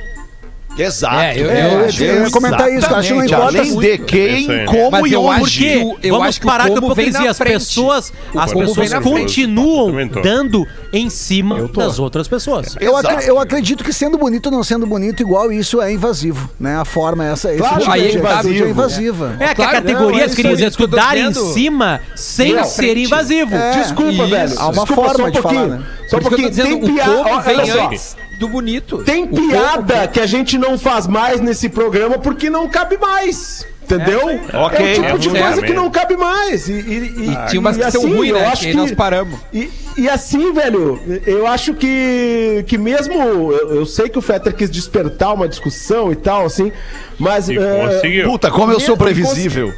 C: Exato.
F: É, eu-
G: É, eu, ia- eu ia comentar isso. Acho que não importa.
C: Além de quem,
E: Isso aí.
C: como e
F: eu acho
C: onde.
F: que eu
H: Vamos
F: que
H: parar
F: como vem
H: hipocrisia.
F: na
H: As pessoas, as pessoas continuam dando em cima das outras pessoas.
G: Eu, acre-
C: Exato.
G: eu acredito que sendo bonito ou não sendo bonito, igual isso é invasivo, né? A forma é essa. Esse
D: Claro,
G: tipo
F: aí
G: de
F: é invasivo.
G: é invasiva.
H: É que
F: Claro,
H: a categoria,
F: não, é que eu
H: tu dar em cima sem ser invasivo.
G: É.
D: Desculpa, velho.
G: Há uma forma de falar, né?
D: Só
F: Por isso que eu
D: pouquinho.
F: tô dizendo,
D: Tem piada. Olha só.
F: Do bonito.
D: Tem piada que a gente não faz mais nesse programa porque não cabe mais. Entendeu?
C: Ok,
D: é o tipo
E: é
D: de coisa que não cabe mais. E, e, e-
F: Tinha umas
D: e
F: que são ruins,
D: eu
F: né?
D: acho
F: Que aí nós paramos.
D: E, e assim, velho, eu acho que, que mesmo. Eu, eu sei que o Fetter quis despertar uma discussão e tal, assim, mas.
E: E
D: é,
E: conseguiu.
C: Puta, como eu sou previsível.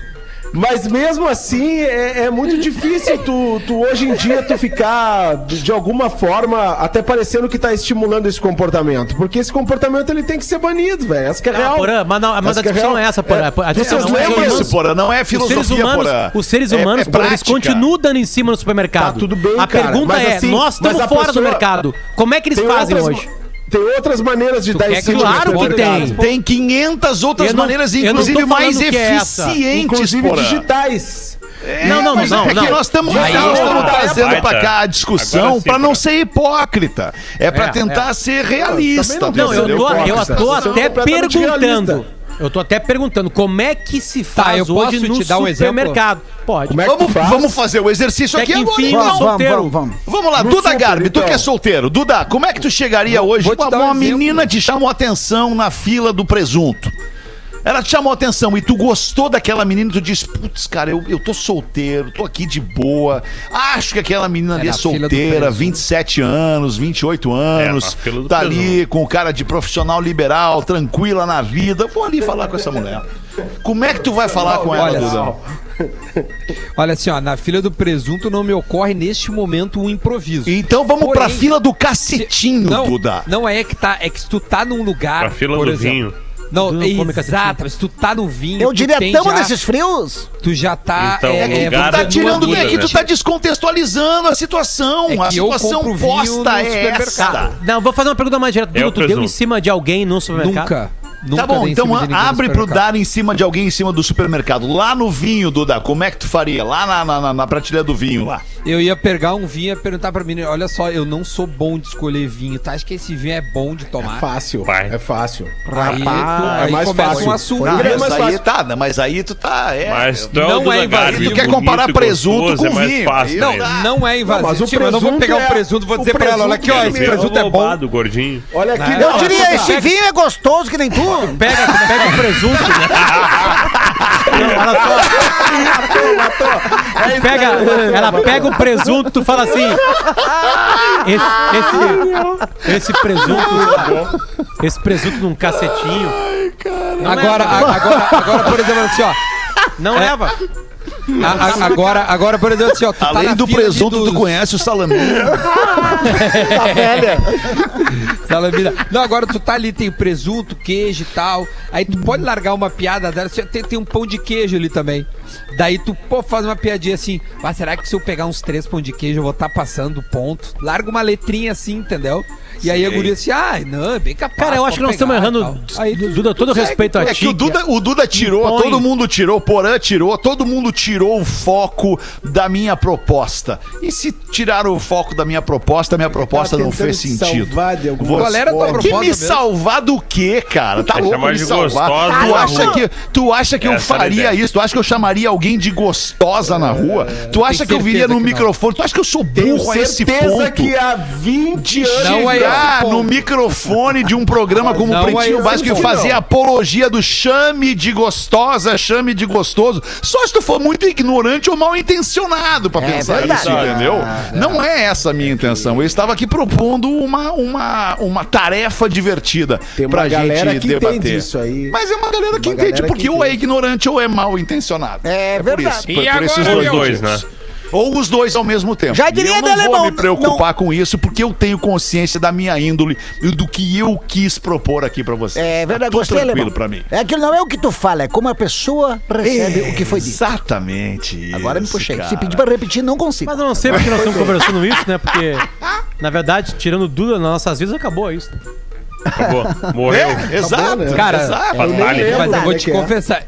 D: Mas mesmo assim, é, é muito difícil tu, tu hoje em dia tu ficar de, alguma forma até parecendo que tá estimulando esse comportamento. Porque esse comportamento ele tem que ser banido, velho. Essa que é
H: Ah,
D: real.
H: Porã, mas, não, mas
D: Essa
H: a
D: é
H: discussão
D: real.
H: é essa, Porã. A
D: Vocês
C: Não
H: é
C: é
D: lembram
C: isso,
D: isso?
C: porra. Não é
H: Os seres
C: filosofia,
H: humanos, os seres
C: É-
H: humanos
C: é
H: porra, eles continuam dando em cima no supermercado.
D: Tá tudo bem,
H: a
D: cara,
H: pergunta é,
D: assim,
H: nós estamos fora do
D: pessoa-
H: mercado. Como é que eles
D: Tem
H: fazem
D: outras-
H: hoje?
D: Tem outras maneiras de dar
F: quer
D: em
F: que
D: cima
H: claro que tem.
C: Tem 500 outras
H: não-
C: maneiras,
H: não
C: inclusive mais
H: é
C: eficientes,
D: Inclusive
C: porra.
D: digitais.
H: não, não,
C: mas
H: não,
C: é que
H: não.
C: nós estamos trazendo
E: tá.
C: cá a discussão pra não ser hipócrita. É pra
H: É,
C: tentar
H: é.
C: ser realista.
H: Não, eu tô, eu tô até perguntando. Eu tô até perguntando como é que se
F: Tá,
H: faz
F: eu posso
H: hoje no
F: te dar um exemplo?
H: supermercado. Pode.
D: Como é que
C: Vamos,
D: faz?
C: vamos fazer o exercício
H: Até
C: aqui
H: que
C: agora.
H: enfim,
C: então.
H: eu
G: Vamos,
H: solteiro.
G: vamos, vamos.
C: Vamos lá,
D: No
C: Duda
D: super,
C: Garbi, tu
D: então.
C: que é solteiro. Duda, como é que tu chegaria hoje?
F: vou te
C: Uma,
F: dar um
C: uma
F: exemplo.
C: menina te chamou atenção na fila do presunto. Ela te chamou atenção e tu gostou daquela menina e tu disse, putz, cara, eu, eu tô solteiro, tô aqui de boa. Acho que aquela menina ali é
F: do
C: solteira,
F: presunto.
C: 27 anos, 28
E: É,
C: anos,
E: do
C: tá ali
E: presunto.
C: com o cara de profissional liberal, tranquila na vida. Vou ali falar com essa mulher. Como é que tu vai falar com ela,
F: só. Olha assim, ó, na fila do presunto não me ocorre neste momento um improviso.
C: Então vamos pra
F: Porém,
C: fila do cacetinho,
F: não,
C: Duda.
F: não é que tá, é que se tu tá num lugar,
E: Pra fila
F: por
E: do
F: exemplo,
E: vinho.
F: Não,
H: Tu
F: exato, se tu tá no vinho,
G: Eu
F: tu
G: diria, tamo
F: já-
G: nesses frios?
F: tu já tá
E: Então,
F: é, é,
E: lugar
C: Tá
E: é
C: tirando
E: Duda,
C: é que
E: né?
C: tu tá descontextualizando a situação.
F: É
C: a situação posta
F: no
C: é
F: supermercado.
C: esta.
H: Não, vou fazer uma pergunta mais direta.
E: É
H: tu deu em cima de alguém no supermercado?
F: nunca, nunca
C: Tá bom, então abre pro dar em cima de alguém em cima do supermercado. Lá no vinho, Duda, como é que tu faria? Lá na, na, na- na prateleira do vinho lá.
F: Eu ia pegar um vinho e ia perguntar pra mim, olha só, eu não sou bom de escolher vinho, tá? Acho que esse vinho é bom de tomar.
D: Fácil.
E: Vai.
D: É fácil.
F: Aí, tu,
D: é
F: aí
D: mais
F: começa
D: fácil.
F: um assunto.
C: Não, mas
D: mais
C: aí
D: fácil.
C: tá, né, mas aí tu tá. É,
E: Mas tu é
F: Não é invasivo.
C: Tu quer comparar presunto
E: gostoso,
C: com
E: é mais
C: vinho.
E: fácil
C: Não.
F: Não é invasivo.
D: Não, mas o
F: Tipo, eu não vou
D: presunto
F: pegar um
D: é-
F: presunto e vou dizer pra ela, olha aqui, ó,
D: presunto
F: esse
D: é
F: presunto é bom.
D: Olha aqui,
G: Eu diria, esse vinho é gostoso que nem tu.
H: Pega, pega o presunto, né? Não, olha só. Pega, ela pega o presunto, tu fala assim. Esse, esse, esse presunto. Esse presunto num cacetinho. Não
F: Agora, agora, agora, por exemplo, assim, ó.
H: Não
F: É.
H: leva.
F: A- a- agora, agora, por exemplo, assim, ó. Tu tá
C: Além
F: na
C: do presunto, tu
F: dos-
C: conhece o salaminho.
G: Tá velha.
F: Salamina. Não, agora tu tá ali, tem presunto, queijo e tal. Aí tu pode largar uma piada dela. assim, Tem, tem um pão de queijo ali também. Daí tu, pô, faz uma piadinha assim. Ah, será que se eu pegar uns três pão de queijo eu vou estar passando ponto? Larga uma letrinha assim, entendeu? E aí a guria assim, ah, não, é bem capaz.
H: Cara, eu acho que nós estamos errando.
F: Aí
H: Duda, todo respeito a
C: É
H: ti.
C: que o Duda, o Duda tirou,
H: impõe.
C: todo mundo tirou, Porã tirou, todo mundo tirou o foco da minha proposta. E se tiraram o foco da minha proposta, a minha proposta não fez sentido. Você-
F: Qual era a tua
D: forma.
C: Que
F: proposta
C: me salvar do quê, cara? Tá
E: É
C: louco me
E: de
C: salvar.
E: gostosa
C: Tu acha, que, tu acha que eu
E: Essa era a
C: faria
E: ideia.
C: isso? Tu acha que eu chamaria alguém de gostosa na rua? Tu acha que eu viria
F: certeza
C: no microfone? Tu acha que eu sou burro a esse
D: certeza
C: ponto?
D: que há 20 anos...
F: Não é
C: chegar no microfone de um programa como
F: Não
C: o Pretinho
F: é
C: Básico e fazer
F: não.
C: apologia do chame de gostosa, chame de gostoso. Só se tu for muito ignorante ou mal intencionado pra pensar
G: verdade.
C: isso, entendeu? Não é essa a minha intenção. Eu estava aqui propondo uma, uma, uma tarefa divertida
D: Tem uma
C: pra
D: galera
C: gente
D: que
C: debater.
D: entende isso aí.
C: Mas é uma galera que
D: Uma
C: entende,
D: galera
C: porque
D: que
C: ou é ignorante ou é mal intencionado.
G: É
C: por
G: verdade.
C: isso,
F: E
C: por, por
F: agora,
C: esses
E: Os
C: dois
E: dois, né?
C: Ou os dois ao mesmo tempo.
G: Já
C: E
G: diria
C: eu não vou me preocupar com isso, porque eu tenho consciência da minha índole e do que eu quis propor aqui pra você.
G: É verdade,
C: Tudo
G: gostei,
C: tranquilo pra mim.
G: É aquilo não é o que tu fala, é como a pessoa recebe o que foi dito.
C: Exatamente
G: Agora me puxei. Se pedir pra repetir, não consigo.
H: Mas eu não sei porque nós estamos conversando isso, né? Porque, na verdade, tirando Duda nas nossas vidas, acabou isso.
E: Acabou. Morreu.
C: É, exato,
D: né?
F: Cara,
C: exato.
D: Lembro.
F: Mas eu vou te
D: é.
F: confessar.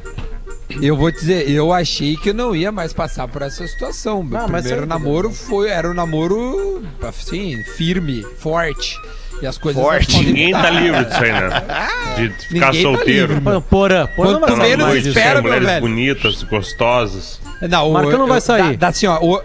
F: Eu vou dizer, eu achei que eu não ia mais passar por essa situação. Meu
H: Ah, mas
F: primeiro
H: é-
F: namoro foi, era um namoro, assim, firme, forte. E as coisas
C: Forte.
F: não podem
E: Ninguém tá livre disso aí, né? De ficar
F: Ninguém tá
E: solteiro.
F: livre.
H: Pô, Porã, não
F: Quanto menos espera, meu
E: mulheres
F: velho.
E: bonitas, gostosas.
F: Não, o-
H: Marcão não
F: eu-
H: vai sair.
F: Dá, dá assim, ó. o-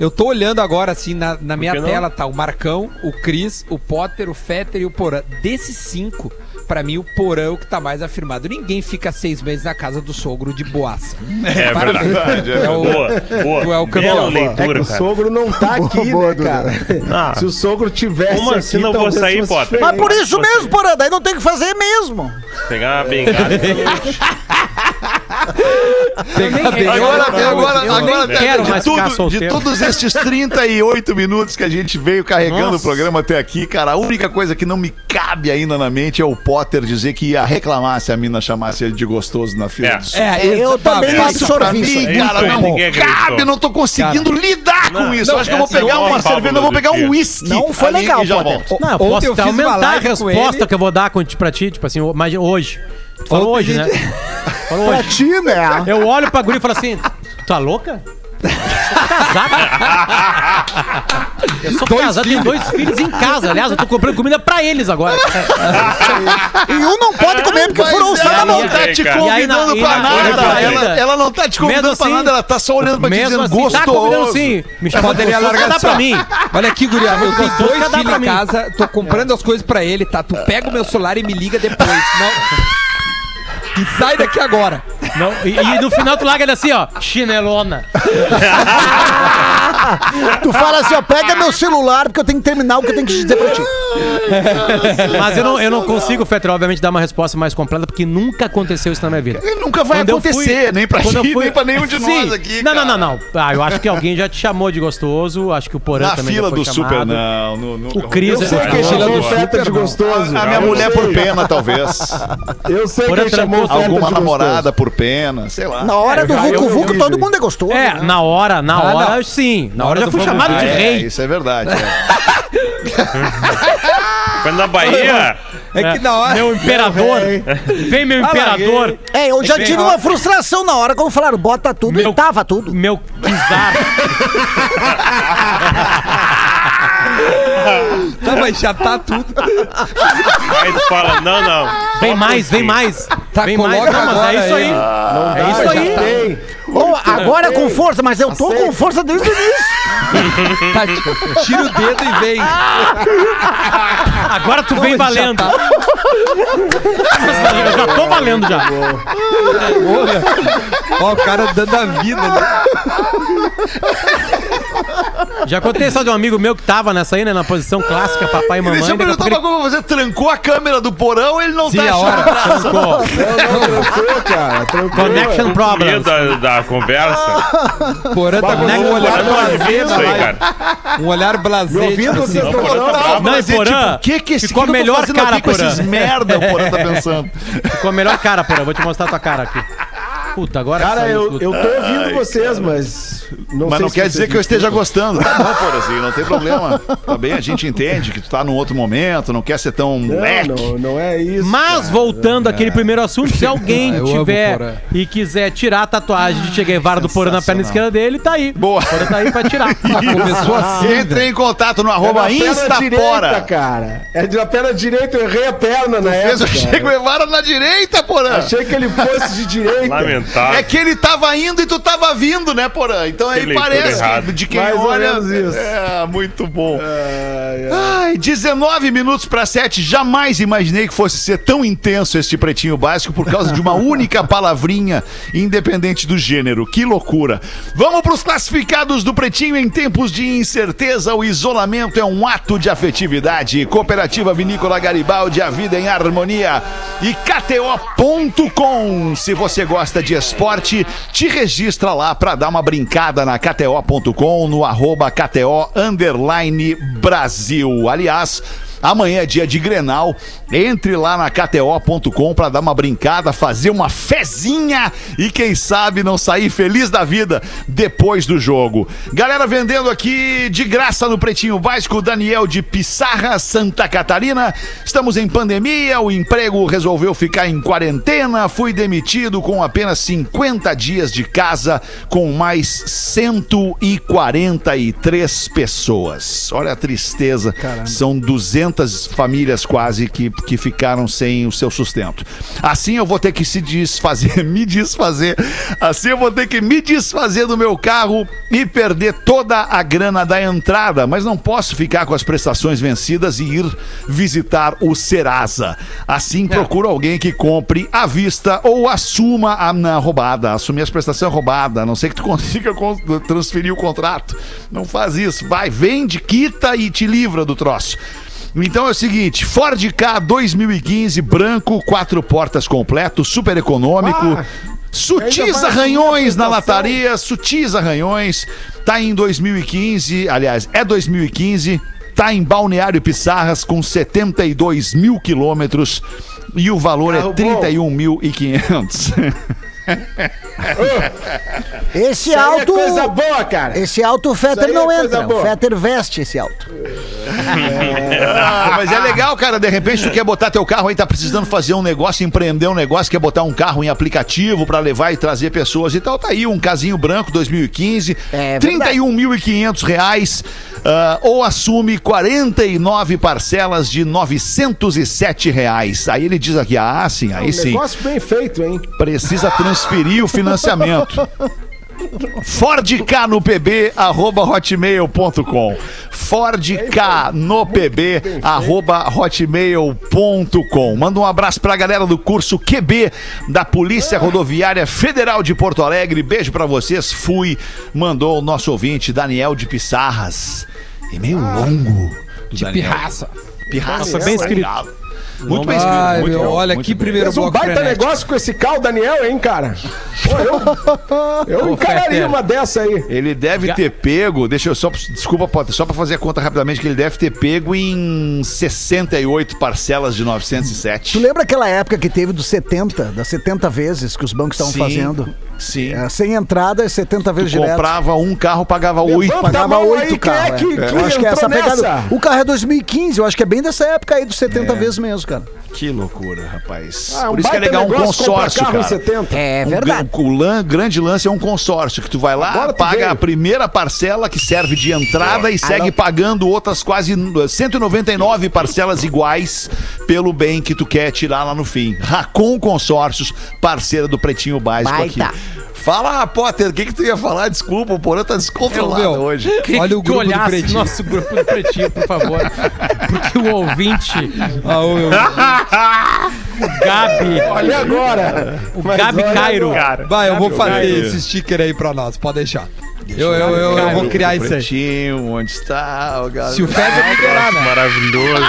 F: eu tô olhando agora, assim, na, na minha
E: não?
F: tela, tá? O Marcão, o Cris, o Potter, o Fetter e o Porã. Desses cinco, pra mim, o Porã é o que tá mais afirmado. Ninguém fica seis meses na casa do sogro de boaça.
E: É
F: Para-
E: verdade.
F: É o-
E: Boa, boa.
F: É o
E: Bela
F: campeão.
D: É que
E: leitura,
D: o sogro não tá aqui,
G: Boa,
D: né, cara?
E: Ah.
D: Se o sogro tivesse
E: Como assim não vou sair, Potter?
G: Mas
D: diferente.
G: por isso mesmo, Porã, daí não tem que fazer mesmo.
E: Pegar uma bengala.
C: Agora,
F: eu-
C: agora,
H: eu nem
C: agora
H: quero ficar
C: tudo, de todos estes 38 minutos que a gente veio carregando
H: Nossa.
C: o programa até aqui, cara, a única coisa que não me cabe ainda na mente é o Potter dizer que ia reclamar se a mina chamasse ele de gostoso na fila
E: É.
F: É,
G: Eu
F: esse-
G: também não absorvi isso
C: mim, cara,
E: Isso
C: não cabe, eu não tô conseguindo lidar com
E: Não,
C: isso. Eu acho que eu vou
E: essa
C: pegar
E: não é
C: uma cerveja, eu vou pegar um whisky.
G: Não foi legal,
C: e já
G: Potter.
C: volto.
H: Não, eu posso
F: eu
H: aumentar a
F: com
H: resposta que eu vou dar com- pra ti, tipo assim, mas hoje. Tu falou hoje, né? Falou
G: Pra
H: hoje.
G: ti, né?
H: Eu olho pra guria e falo assim, tu tá louca? Eu sou casado. Eu sou casado, tenho dois filhos em casa. Aliás, eu tô comprando comida pra eles agora.
G: E um não pode comer porque
C: Mas
G: furou o
C: ela
G: da
C: não
G: mão.
C: tá te convidando
H: na-
C: pra
H: na-
C: nada.
H: na-
C: Ela, ela não tá te convidando
H: Mesmo
C: pra
H: assim-
C: nada, ela tá só olhando pra te
H: Mesmo
C: dizendo
H: assim,
C: gostoso.
H: tá convidando sim. Me chamou de
F: Poderia largar
H: dá pra mim.
F: Olha aqui, guria, eu tenho dois filhos em casa, tô comprando as coisas pra ele, tá? Tu pega o meu celular e me liga depois, não... E sai daqui agora.
H: Não, e, e no final tu larga ele assim, ó, chinelona.
G: Tu fala assim, ó, pega meu celular porque eu tenho que terminar o que eu tenho que dizer pra ti.
H: Mas eu não, eu não consigo, Fetter, obviamente, dar uma resposta mais completa, porque nunca aconteceu isso na minha vida.
C: Ele nunca vai
H: Quando eu
C: acontecer,
H: fui-
C: nem pra
H: quando eu
C: ti,
H: fui-
C: nem pra nenhum de
H: Sim.
C: nós aqui.
H: Não, não,
C: cara.
H: não, não. Ah, eu acho que alguém já te chamou de gostoso. Acho que o Porã
C: Na
H: também
C: fila
H: já foi
C: do
H: chamado.
C: Super, não. no- nunca
H: O Cris.
D: Eu sei
H: é
D: quem
H: Não,
D: chamou
F: não,
D: o Feta de gostoso.
C: A minha
D: Eu
C: mulher
D: sei.
C: por pena, talvez.
D: Eu sei
H: Porém,
D: quem chamou o
H: tranquilo.
D: Feta de
C: Alguma
D: gostoso.
C: namorada por pena, sei lá.
G: Na hora
D: É,
G: do Vucu Vucu, todo mundo é gostoso.
H: É,
G: né?
H: na hora, na
F: Ah,
H: hora,
F: não.
H: sim. Na,
F: Na
H: hora
F: hora
H: já fui chamado de
C: É,
H: rei.
C: isso é verdade. é.
E: Foi na Bahia.
F: É que na hora...
H: Meu imperador. Vem meu imperador.
G: É, eu já tive uma frustração na hora quando falaram bota tudo
H: Meu-
G: e tava tudo.
H: Meu czar.
F: Tá, mas já tá tudo.
E: Aí tu fala, não, não.
H: Vem mais, vem mais.
F: Tá,
H: vem mais. Não, mas é isso aí.
F: aí.
H: É isso aí.
D: tem.
G: Ou agora com força, mas eu tô com força desde o início.
F: Tá, tira o dedo e vem.
H: Agora tu vem
F: mas já
H: valendo.
F: tá.
H: Eu já tô valendo já.
F: Ó, o cara dando a vida, né?
H: Já contei só de um amigo meu que tava nessa aí, né? Na posição clássica, papai e mamãe.
C: Deixa eu
H: daqui a
C: perguntar
H: pouco
C: uma coisa, você trancou a câmera do porão ele não
F: Sim,
C: tá
F: a
C: achando
F: hora.
C: graça.
H: ele trancou.
D: Não, não, tranquilo, cara. Tranquilo.
H: Connection problems.
E: da, da conversa.
F: Porã tá com um olhar
E: tá
F: blasé na live. Um olhar blasé.
D: Me ouvindo,
F: tipo assim,
D: vocês estão
E: Porã tá
D: falando?
E: bravo.
H: Não,
C: Mas
H: e
C: é
H: Porã,
C: tipo, o que que esse
H: ficou
C: que que eu tô
H: melhor
C: fazendo
H: cara,
C: aqui com
H: Porã.
C: esses merda, o Porã tá pensando.
H: Ficou a melhor cara, porra. Vou te mostrar tua cara aqui. Puta, agora
D: Cara,
H: saiu
D: eu, eu tô ouvindo vocês, mas. Não
C: Mas
D: sei
C: não
D: se
C: quer dizer que eu esteja gostando. Tá bom, Porãzinho, não tem problema. Tá bem, a gente entende que tu tá num outro momento, não quer ser tão moleque.
D: Não, não, não é isso.
H: Mas
D: cara.
H: voltando àquele primeiro assunto, se alguém
F: Ah,
H: tiver e quiser tirar a tatuagem de Che Guevara do Porã na perna esquerda dele, tá aí.
C: Boa.
H: Porã tá aí pra tirar.
F: Começou assim.
C: Entre em contato no
D: É
C: arroba
D: na perna direita,
C: Instapora.
D: cara. É de na perna direita, eu errei a perna na
C: Fez o
D: época.
C: Che Guevara na direita, Porã.
D: Achei que ele fosse de direita.
E: Lamentável.
C: É que ele tava indo e tu tava vindo, né, Porã? Então aí parece
E: errada.
C: de quem
D: Mais ou
C: olha.
D: menos isso.
C: É, muito bom.
D: Ai, ai.
C: Ai, 19 minutos para 7. Jamais imaginei que fosse ser tão intenso este pretinho básico por causa de uma única palavrinha, independente do gênero. Que loucura. Vamos para os classificados do pretinho em tempos de incerteza. O isolamento é um ato de afetividade. Cooperativa Vinícola Garibaldi, a vida em harmonia. E KTO.com. Se você gosta de esporte, te registra lá pra dar uma brincada na KTO.com, no arroba KTO underline Brasil. Aliás, Amanhã é dia de Grenal. Entre lá na KTO.com pra dar uma brincada, fazer uma fezinha e quem sabe não sair feliz da vida depois do jogo. Galera vendendo aqui de graça no Pretinho Básico, Daniel de Pissarra, Santa Catarina. Estamos em pandemia, o emprego resolveu ficar em quarentena, fui demitido com apenas 50 dias de casa, com mais 143 pessoas. Olha a tristeza. São 200 famílias quase que, que ficaram sem o seu sustento. Assim eu vou ter que se desfazer, me desfazer. Assim eu vou ter que me desfazer do meu carro e perder toda a grana da entrada, mas não posso ficar com as prestações vencidas e ir visitar o Serasa. Assim procuro alguém que compre à vista ou assuma a na roubada, assumir as prestações roubada, a não ser que tu consiga con- transferir o contrato. Não faz isso. Vai, vende, quita e te livra do troço. Então é o seguinte, Ford K 2015, branco, quatro portas completo, super econômico.
D: Ainda
C: Sutis arranhões na lataria, sutis arranhões. Tá em 2015, aliás, é 2015. Tá em Balneário Pissarras com 72 mil quilômetros e o valor
D: Carro
C: é
D: bom.
C: 31.500.
G: Esse
D: Isso é
G: alto.
D: coisa boa, cara.
G: Esse alto o Fetter
D: é
G: não
D: coisa
G: entra. O
D: boa.
G: Fetter veste esse alto.
C: Ah, mas é legal, cara. De repente tu quer botar teu carro aí, tá precisando fazer um negócio, empreender um negócio, quer botar um carro em aplicativo pra levar e trazer pessoas e tal. Tá aí um casinho branco 2015,
G: É
C: 31.500 reais. ah, ou assume 49 parcelas de 907 reais. Aí ele diz aqui, ah, sim, aí
D: Um
C: sim.
D: negócio bem feito, hein?
C: Precisa transferir o financiamento. Ford K no PB, arroba hotmail.com. Ford K no PB, arroba hotmail.com. Manda um abraço pra galera do curso QB da Polícia Rodoviária Federal de Porto Alegre. Beijo pra vocês. Fui, mandou o nosso ouvinte, Daniel de Pissarras. E meio longo. Do
F: De
C: Daniel.
F: pirraça.
C: Pirraça,
H: bem escrito.
C: Muito bem escrito.
F: Ai,
C: muito
F: meu,
C: bom,
F: olha
C: muito
F: que
C: bem.
F: primeiro
D: Fez um
F: bloco
D: baita
F: frenético.
D: negócio com esse carro, Daniel, hein, cara? Pô, eu eu
F: Ô,
D: encararia uma dessa aí.
C: Ele deve ter pego, deixa eu só, desculpa, Potter, só pra fazer a conta rapidamente, que ele deve ter pego em 68 parcelas de 907.
G: Tu lembra aquela época que teve dos 70, das 70 vezes que os bancos estavam fazendo?
C: Sim.
G: É, sem entrada, 70 vezes
C: Tu
G: direto.
C: comprava um carro, pagava oito.
G: Pagava oito
D: é
G: carros. é.
D: que
G: Eu acho que é essa pegada. O carro é 2015, eu acho que é bem dessa época aí, dos 70 vezes mesmo, cara.
C: Que loucura, rapaz.
D: Ah, um
C: Por isso que é legal um consórcio, cara.
D: 70.
G: É
C: Um
G: verdade.
C: gran- O, lan- grande lance é um consórcio, que tu vai lá,
D: Agora
C: paga a primeira parcela que serve de entrada e segue pagando outras quase 199 parcelas iguais pelo bem que tu quer tirar lá no fim. Racon Consórcios, parceira do Pretinho Básico
G: Baita.
C: aqui. Fala, Potter, o que, que tu ia falar? Desculpa, o Porã tá descontrolado
F: Meu,
C: hoje.
H: Queria
F: Olha o
H: que
F: grupo do Pretinho.
H: nosso grupo do Pretinho, por favor. Porque o ouvinte,
F: Ah, meu,
H: o Gabi,
D: Olha agora.
H: o
D: Mas
H: Gabi
D: olha
H: Cairo.
C: Cara,
F: Vai, eu vou fazer
C: Cairo.
F: esse sticker aí pra nós, pode deixar. Eu, eu, eu, eu vou criar isso aí.
C: Pretinho, onde está o galera?
F: Se o Fetter liberar, né?
E: Maravilhoso.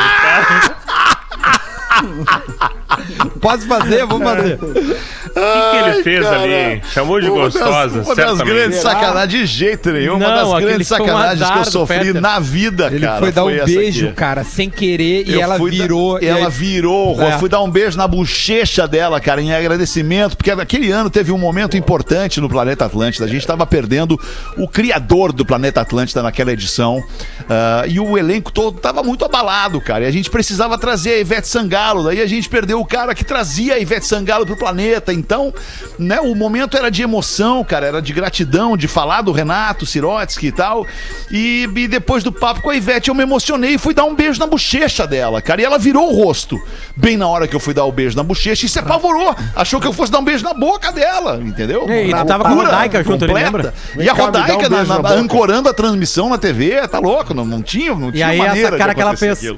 F: Posso fazer? Vou fazer.
E: O que, que ele fez
C: cara.
E: ali? Chamou de
C: Uma das-
E: gostosa,
C: Uma das
E: certamente.
C: grandes sacanagens de jeito nenhum. Uma
H: Não,
C: das
H: aquele
C: grandes
H: um
C: sacanagens que eu sofri na vida,
F: Ele
C: cara.
F: foi dar um beijo,
C: aqui.
F: cara, sem querer, e
C: Eu
F: ela
C: fui da-
F: virou. e
C: ela
F: aí-
C: virou.
F: É.
C: Eu fui dar um beijo na bochecha dela, cara, em agradecimento, porque naquele ano teve um momento importante no Planeta Atlântida. A gente estava perdendo o criador do Planeta Atlântida naquela edição. ah, e o elenco todo tava muito abalado, cara. E a gente precisava trazer a Ivete Sangalo. Daí a gente perdeu o cara que trazia a Ivete Sangalo pro planeta. Então, né, o momento era de emoção, cara, era de gratidão, de falar do Renato Sirotsky e tal. E, e depois do papo com a Ivete, eu me emocionei e fui dar um beijo na bochecha dela, cara. E ela virou o rosto. Bem na hora que eu fui dar o beijo na bochecha e se apavorou. Achou que eu fosse dar um beijo na boca dela, entendeu?
H: Ei,
C: Na
H: tava com a Rodaica junto ali, lembra?
C: E a
D: dá um
C: Rodaica na- na-
D: na
C: ancorando a transmissão na TV, tá louco? Não, não tinha, não tinha
H: aí essa
C: maneira de
H: cara que ela fez.
C: aquilo.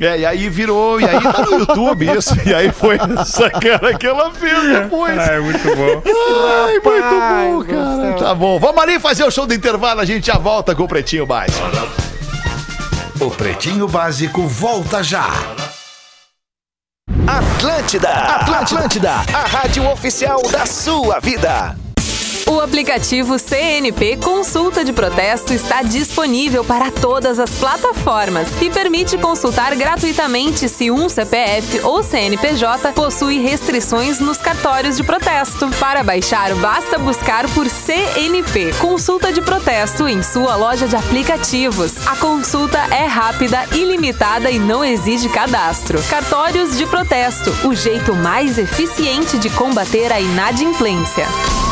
C: É, e aí virou, e aí tá no YouTube isso. E aí foi essa cara que ela fez depois.
E: Ah, é muito bom.
C: Ai, muito bom, cara. Tá bom, vamos ali fazer o show do intervalo, a gente já volta com o Pretinho Básico.
A: O Pretinho Básico volta já.
B: Atlântida, Atlântida, a rádio oficial da sua vida.
I: O aplicativo CNP Consulta de Protesto está disponível para todas as plataformas e permite consultar gratuitamente se um CPF ou CNPJ possui restrições nos cartórios de protesto. Para baixar, basta buscar por CNP Consulta de Protesto em sua loja de aplicativos. A consulta é rápida, ilimitada e não exige cadastro. Cartórios de protesto o jeito mais eficiente de combater a inadimplência.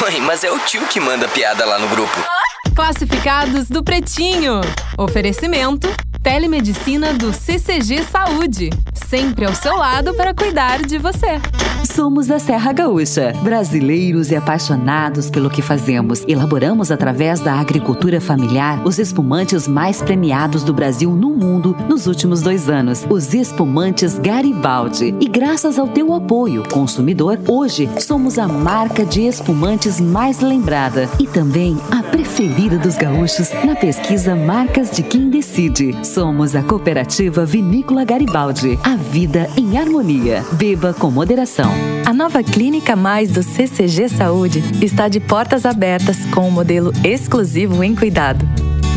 J: Mãe, mas é o tio que manda piada lá no grupo.
I: Classificados do Pretinho. Oferecimento: Telemedicina do CCG Saúde. Sempre ao seu lado para cuidar de você.
K: Somos da Serra Gaúcha, brasileiros e apaixonados pelo que fazemos. Elaboramos através da agricultura familiar os espumantes mais premiados do Brasil no mundo nos últimos dois anos, os espumantes Garibaldi. E graças ao teu apoio, consumidor, hoje somos a marca de espumantes mais lembrada e também a preferida dos gaúchos na pesquisa Marcas de Quem Decide. Somos a cooperativa Vinícola Garibaldi. A vida em harmonia. Beba com moderação.
L: A nova Clínica Mais do CCG Saúde está de portas abertas com o um modelo exclusivo em cuidado.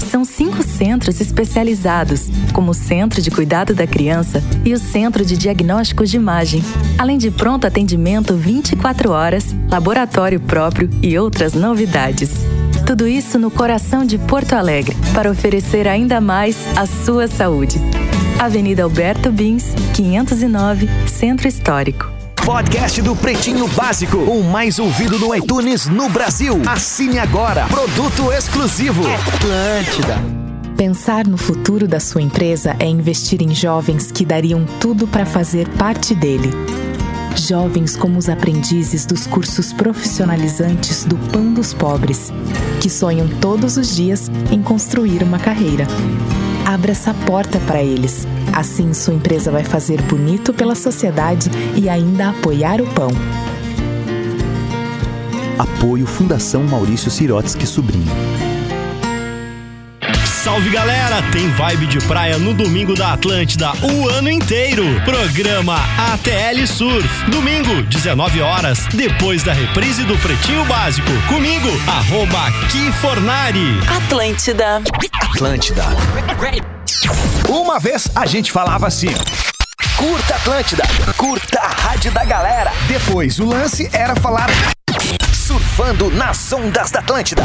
L: São cinco centros especializados, como o Centro de Cuidado da Criança e o Centro de Diagnósticos de Imagem, além de pronto atendimento 24 horas, laboratório próprio e outras novidades. Tudo isso no coração de Porto Alegre, para oferecer ainda mais a sua saúde. Avenida Alberto Bins, 509, Centro Histórico.
B: Podcast do Pretinho Básico, o mais ouvido no iTunes no Brasil. Assine agora. Produto exclusivo.
M: Atlântida. Pensar no futuro da sua empresa é investir em jovens que dariam tudo para fazer parte dele. Jovens como os aprendizes dos cursos profissionalizantes do Pão dos Pobres, que sonham todos os dias em construir uma carreira. Abra essa porta para eles. Assim, sua empresa vai fazer bonito pela sociedade e ainda apoiar o pão.
B: Apoio Fundação Maurício Sirotsky Sobrinho.
N: Salve galera, tem vibe de praia no domingo da Atlântida o ano inteiro. Programa ATL Surf. Domingo, 19 horas, depois da reprise do Pretinho Básico. Comigo, arroba Kifornari.
O: Atlântida.
B: Atlântida. Uma vez a gente falava assim. Curta Atlântida, curta a rádio da galera. Depois o lance era falar surfando nas ondas da Atlântida.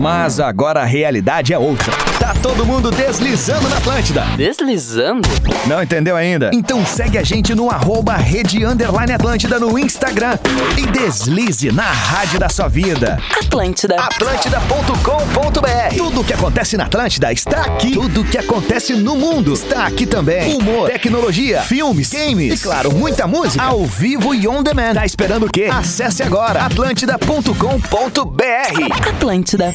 B: Mas agora a realidade é outra. Tá todo mundo deslizando na Atlântida.
J: Deslizando?
B: Não entendeu ainda? Então segue a gente no arroba Rede Underline Atlântida no Instagram e deslize na rádio da sua vida.
O: Atlântida.
B: Atlântida.com.br Tudo que acontece na Atlântida está aqui. Tudo que acontece no mundo está aqui também. Humor, tecnologia, filmes, games e claro, muita música ao vivo e on demand. Tá esperando o quê? Acesse agora atlântida.com.br
O: Atlântida.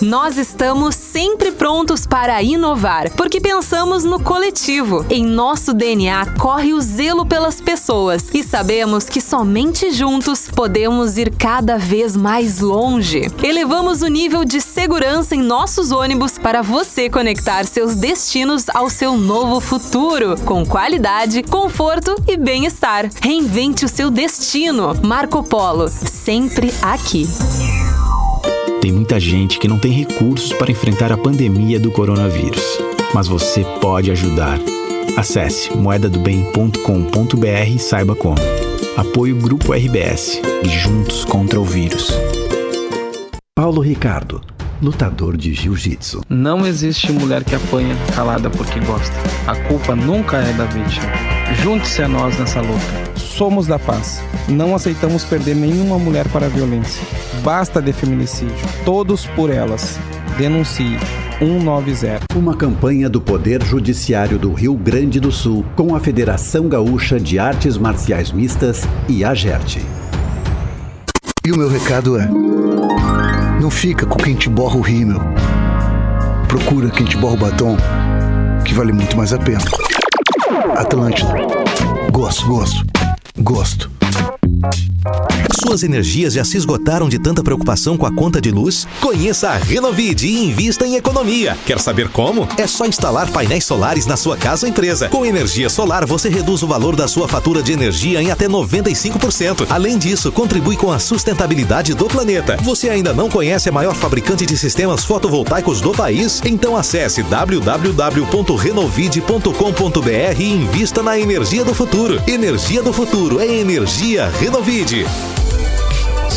I: Nós estamos sempre prontos para inovar, porque pensamos no coletivo. Em nosso DNA corre o zelo pelas pessoas e sabemos que somente juntos podemos ir cada vez mais longe. Elevamos o nível de segurança em nossos ônibus para você conectar seus destinos ao seu novo futuro, com qualidade, conforto e bem-estar. Reinvente o seu destino. Marco Polo, sempre aqui.
P: Tem muita gente que não tem recursos para enfrentar a pandemia do coronavírus, mas você pode ajudar. Acesse moedadobem.com.br e saiba como. Apoio Grupo RBS e Juntos contra o Vírus.
Q: Paulo Ricardo, lutador de jiu-jitsu.
R: Não existe mulher que apanha calada porque gosta. A culpa nunca é da vítima. Junte-se a nós nessa luta.
S: Somos da paz. Não aceitamos perder nenhuma mulher para a violência. Basta de feminicídio. Todos por elas. Denuncie. 190.
Q: Uma campanha do Poder Judiciário do Rio Grande do Sul com a Federação Gaúcha de Artes Marciais Mistas e a GERT.
T: E o meu recado é: não fica com quem te borra o rímel. Procura quem te borra o batom, que vale muito mais a pena. Atlântida. Gosto, gosto, gosto.
U: Suas energias já se esgotaram de tanta preocupação com a conta de luz? Conheça a Renovide e invista em economia. Quer saber como? É só instalar painéis solares na sua casa ou empresa. Com energia solar, você reduz o valor da sua fatura de energia em até 95%. Além disso, contribui com a sustentabilidade do planeta. Você ainda não conhece a maior fabricante de sistemas fotovoltaicos do país? Então acesse www.renovide.com.br e invista na energia do futuro. Energia do futuro é energia Renovide.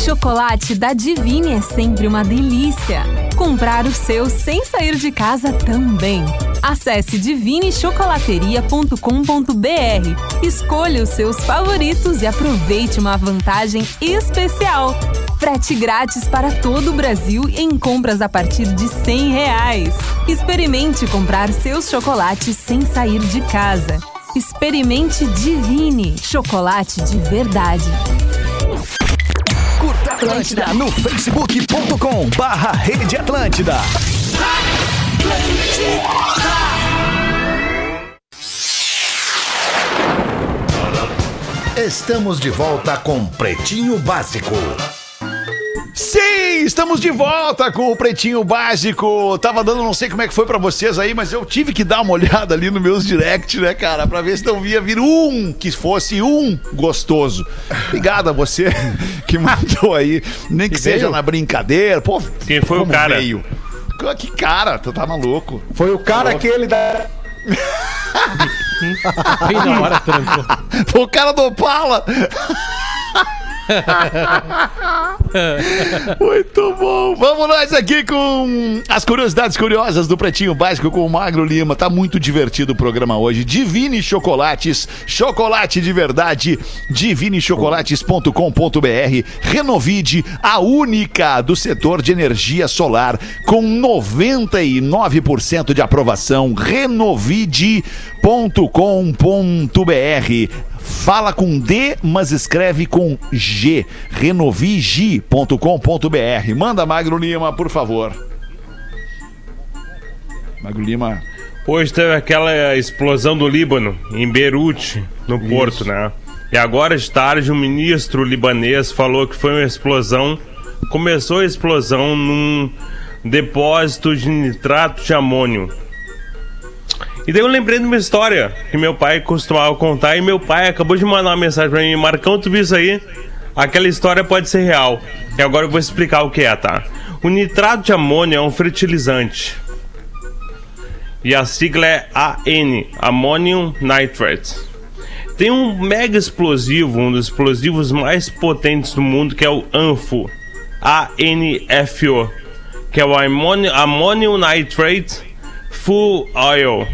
I: Chocolate da Divine é sempre uma delícia. Comprar o seu sem sair de casa também. Acesse divinechocolateria.com.br, escolha os seus favoritos e aproveite uma vantagem especial. Frete grátis para todo o Brasil em compras a partir de 100 reais. Experimente comprar seus chocolates sem sair de casa. Experimente Divine, chocolate de verdade.
B: Atlântida no facebook.com barra Rede Atlântida.
A: Estamos de volta com Pretinho Básico.
C: Sim, estamos de volta com o Pretinho Básico. Tava dando, não sei como é que foi pra vocês aí, mas eu tive que dar uma olhada ali nos meus direct, né, cara, pra ver se não via vir um que fosse um gostoso. Obrigado a você que mandou aí, nem que,
E: Que
C: seja
E: veio?
C: na brincadeira. Pô,
E: Quem foi o cara?
C: veio? Que cara, tu tá maluco.
D: Foi o cara aquele da.
H: Bem na hora, trancou.
C: Foi o cara do Opala. Muito bom. Vamos nós aqui com as curiosidades curiosas do Pretinho Básico com o Magro Lima. Tá muito divertido o programa hoje. Divine Chocolates, chocolate de verdade. Divinechocolates.com.br. Renovide, a única do setor de energia solar com 99% de aprovação. Renovide.com.br. Fala com D, mas escreve com G. Renovigi.com.br. Manda Magro Lima, por favor. Magro Lima.
E: Hoje teve aquela explosão do Líbano, em Beirute, no porto, né? E agora de tarde, o ministro libanês falou que foi uma explosão. Começou a explosão num depósito de nitrato de amônio. E daí eu lembrei de uma história que meu pai costumava contar. E meu pai acabou de mandar uma mensagem pra mim: Marcão, tu viu isso aí? Aquela história pode ser real. E agora eu vou explicar o que é, tá? O nitrato de amônio é um fertilizante. E a sigla é AN, Ammonium Nitrate. Tem um mega explosivo, um dos explosivos mais potentes do mundo, que é o ANFO, ANFO, que é o Ammonium, Nitrate Full Oil,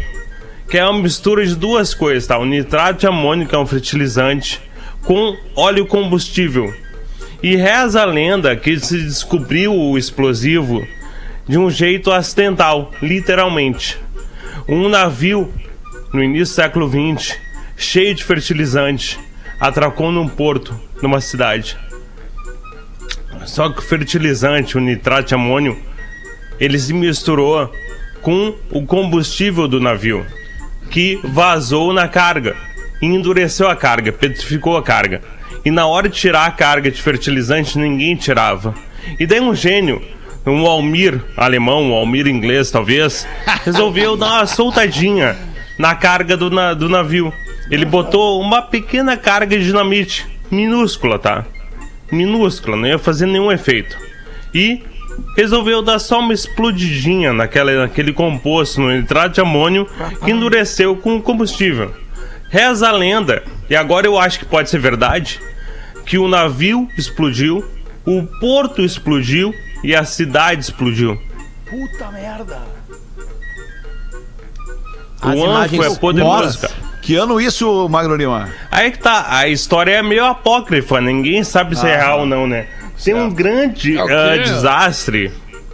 E: que é uma mistura de duas coisas, tá? O nitrato de amônio, que é um fertilizante, com óleo combustível. E reza a lenda que se descobriu o explosivo de um jeito acidental, literalmente. Um navio, no início do século XX, cheio de fertilizante, atracou num porto, numa cidade. Só que o fertilizante, o nitrato de amônio, ele se misturou com o combustível do navio, que vazou na carga, e endureceu a carga, petrificou a carga. E na hora de tirar a carga de fertilizante, ninguém tirava. E daí um gênio, um Almir alemão, um Almir inglês talvez, resolveu dar uma soltadinha na carga do, na- do navio. Ele botou uma pequena carga de dinamite, minúscula, tá? Minúscula, não ia fazer nenhum efeito. E resolveu dar só uma explodidinha naquela, naquele composto, no nitrato de amônio, que endureceu com o combustível. Reza a lenda, e agora eu acho que pode ser verdade, que o navio explodiu, o porto explodiu e a cidade explodiu.
C: Puta merda.
E: O anfo é poderoso, cara.
C: Que ano isso, Magro Lima?
E: Aí que tá, a história é meio apócrifa, ninguém sabe se é
C: Ah,
E: real ou não, né? Tem um grande
C: É
E: ah, desastre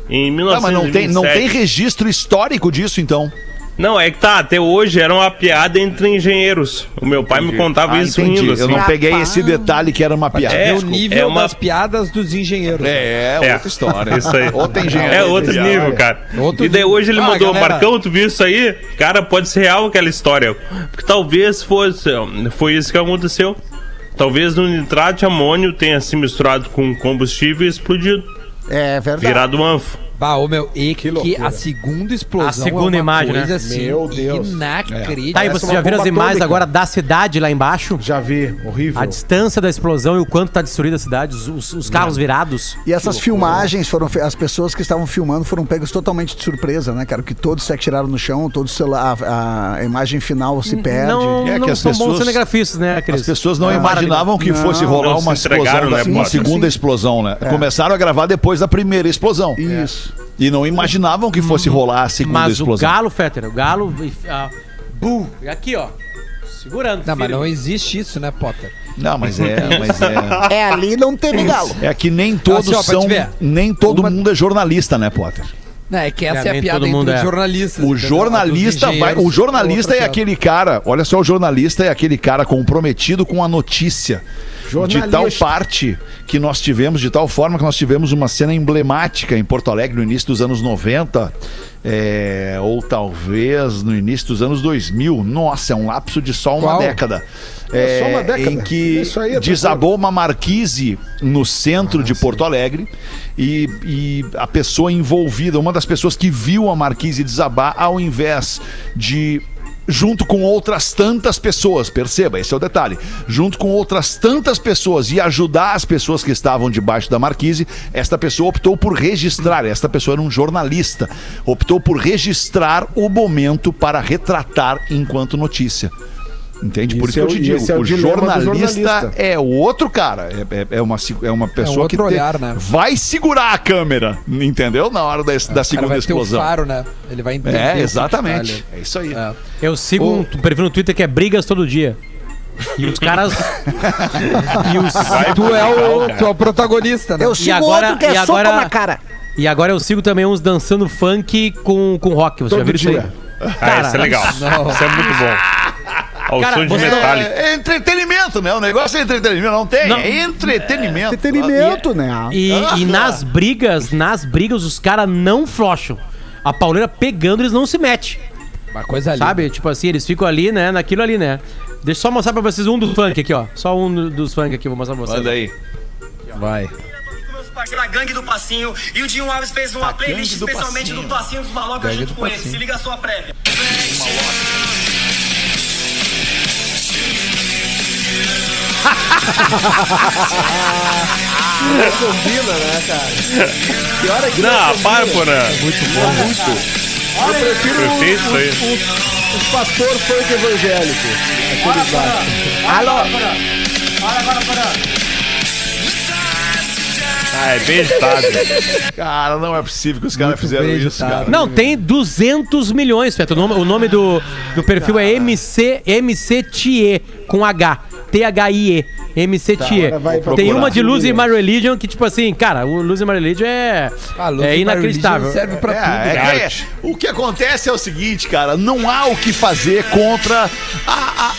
E: Em
C: Tá, mas não tem, não tem
E: 1927.
C: registro histórico disso, então.
E: Não, é que tá, até hoje era uma piada entre engenheiros. O meu pai me contava
C: Ah,
E: isso
C: entendi.
E: rindo, assim.
C: Eu não peguei esse detalhe que era uma piada.
E: É,
V: É o nível
E: é uma-
V: das piadas dos engenheiros.
C: É,
E: É,
C: outra história.
E: Isso aí.
C: Outra engenharia.
E: É outro
C: piada.
E: nível, cara.
V: Outro
E: e daí
V: nível.
E: hoje ele
V: Ah,
E: mudou.
V: galera.
E: Marcão, tu viu isso aí? Cara, pode ser real aquela história. Porque talvez fosse. Foi isso que aconteceu. Talvez no nitrato de amônio tenha se misturado com combustível e explodido.
W: É verdade.
E: Virado anfo.
V: Bah, ô meu, e que,
D: loucura.
V: a segunda explosão
H: A segunda
V: é uma
H: imagem, né?
V: coisa assim
D: Meu Deus.
V: inacreditável.
H: Tá, e
D: Parece
H: vocês
D: uma
H: já viram as imagens
D: atômica.
H: agora da cidade lá embaixo?
D: Já vi, horrível.
H: A distância da explosão e o quanto tá destruída a cidade, os, os- os carros virados.
W: E essas filmagens foram. As pessoas que estavam filmando foram pegas totalmente de surpresa, né, cara? Que todos se atiraram no chão, todos o celular, a, a imagem final se perde.
H: Não,
C: É que
H: não
C: as
H: são bons
C: pessoas-
H: cinegrafistas, né, Cris?
C: As pessoas não
H: Ah,
C: imaginavam que
W: Não.
C: fosse rolar uma explosão, da-
E: né,
C: uma
E: Potter?
C: segunda explosão, né? Começaram a gravar depois da primeira explosão.
W: Isso.
C: E não imaginavam que fosse rolar a segunda
H: Mas o
C: explosão.
H: Galo, Fetter, o Galo. ah, bu, e aqui, ó. Segurando.
V: Não, mas não existe isso, né, Potter?
C: Não, mas é, mas é.
W: É, ali não teve galo.
C: É que nem todos
V: Assim, ó, pra te
C: são.
V: ver.
C: Nem todo
V: Uma-
C: mundo é jornalista, né, Potter?
V: Não, é que essa
H: É,
V: é, a
H: nem
V: piada
H: todo mundo
V: entre os
H: é.
V: jornalistas.
C: O
V: entendeu?
C: jornalista
V: A dos
C: vai. O jornalista é aquele cara. Olha só, o jornalista é aquele cara comprometido com a notícia. De tal parte que nós tivemos, de tal forma que nós tivemos uma cena emblemática em Porto Alegre no início dos anos 90, é, ou talvez no início dos anos 2000. Nossa, é um lapso de só uma
V: Qual?
C: década.
D: É só uma década.
C: Em que
D: é
C: desabou uma marquise no centro
D: Ah,
C: de Porto Alegre e, e a pessoa envolvida, uma das pessoas que viu a marquise desabar, ao invés de junto com outras tantas pessoas, perceba, esse é o detalhe, junto com outras tantas pessoas e ajudar as pessoas que estavam debaixo da marquise, esta pessoa optou por registrar, esta pessoa era um jornalista, optou por registrar o momento para retratar enquanto notícia. Entende? Por
D: Isso
C: isso que eu
D: é
C: te digo,
D: é o
C: o jornalista,
D: jornalista.
C: é o outro cara, é, é- é uma, se- é uma pessoa que
V: outro
C: te-
V: olhar, né?
C: vai segurar a câmera, entendeu? Na hora da, da segunda
V: vai
C: explosão.
V: faro, né? Ele vai entender.
C: É,
V: que
C: exatamente. É isso aí.
V: É.
H: Eu sigo
V: O-
H: um perfil no Twitter que é brigas todo dia. E os caras. e os.
V: Tu é o, tu é o protagonista, né?
W: Eu
H: E
W: sigo
H: agora-
W: outro que é
H: e agora-
W: na cara.
H: E agora eu sigo também uns dançando funk com, com rock. Você já
D: Todo
H: viu isso aí?
D: dia.
E: Ah, isso é legal. Isso é muito bom. Ao
H: Cara,
E: som de
H: você-.
C: É, é entretenimento, né? O negócio é entretenimento. Não tem,
H: Não.
C: é entretenimento.
W: Entretenimento, né?
H: E, e nas brigas, nas brigas, os caras não flocham. A pauleira pegando, eles não se metem.
V: Uma coisa ali.
H: Sabe? Tipo assim, eles ficam ali, né? Naquilo ali, né? Deixa eu só mostrar pra vocês um do funk aqui, ó. Só um do- dos funk aqui, vou mostrar pra vocês.
C: Manda aí.
V: Vai.
X: da Gangue do Passinho e o Dinho Alves fez uma playlist
C: do
X: especialmente
C: Passinho.
X: do Passinho dos Malocas
V: Gangue
X: junto
V: do
X: com ele.
V: Passinho.
X: Se liga a sua prévia.
D: Não combina, né, cara? Pior é que
E: Não,
D: combina.
E: para, Porã.
D: Muito bom. Muito. Eu prefiro
E: Perfeito
D: os,
E: aí.
D: os, pastor funk evangélico. Aqueles lá.
W: Alô?
E: Ah, é bem editado.
C: Cara, não é possível que os caras fizeram isso, cara.
H: Não, tem 200 milhões, Feto. O nome, o nome do, do perfil é MC, MC Tie, com H. T-H-I-E. MC Tie.
D: agora vai
H: Tem uma de Luz e My Religion que, tipo assim, cara, o Luz e My Religion é,
V: Ah,
H: é inacreditável.
V: Serve pra
C: É,
V: tudo.
C: é
V: cara.
C: que o que acontece é o seguinte, cara, não há o que fazer contra a,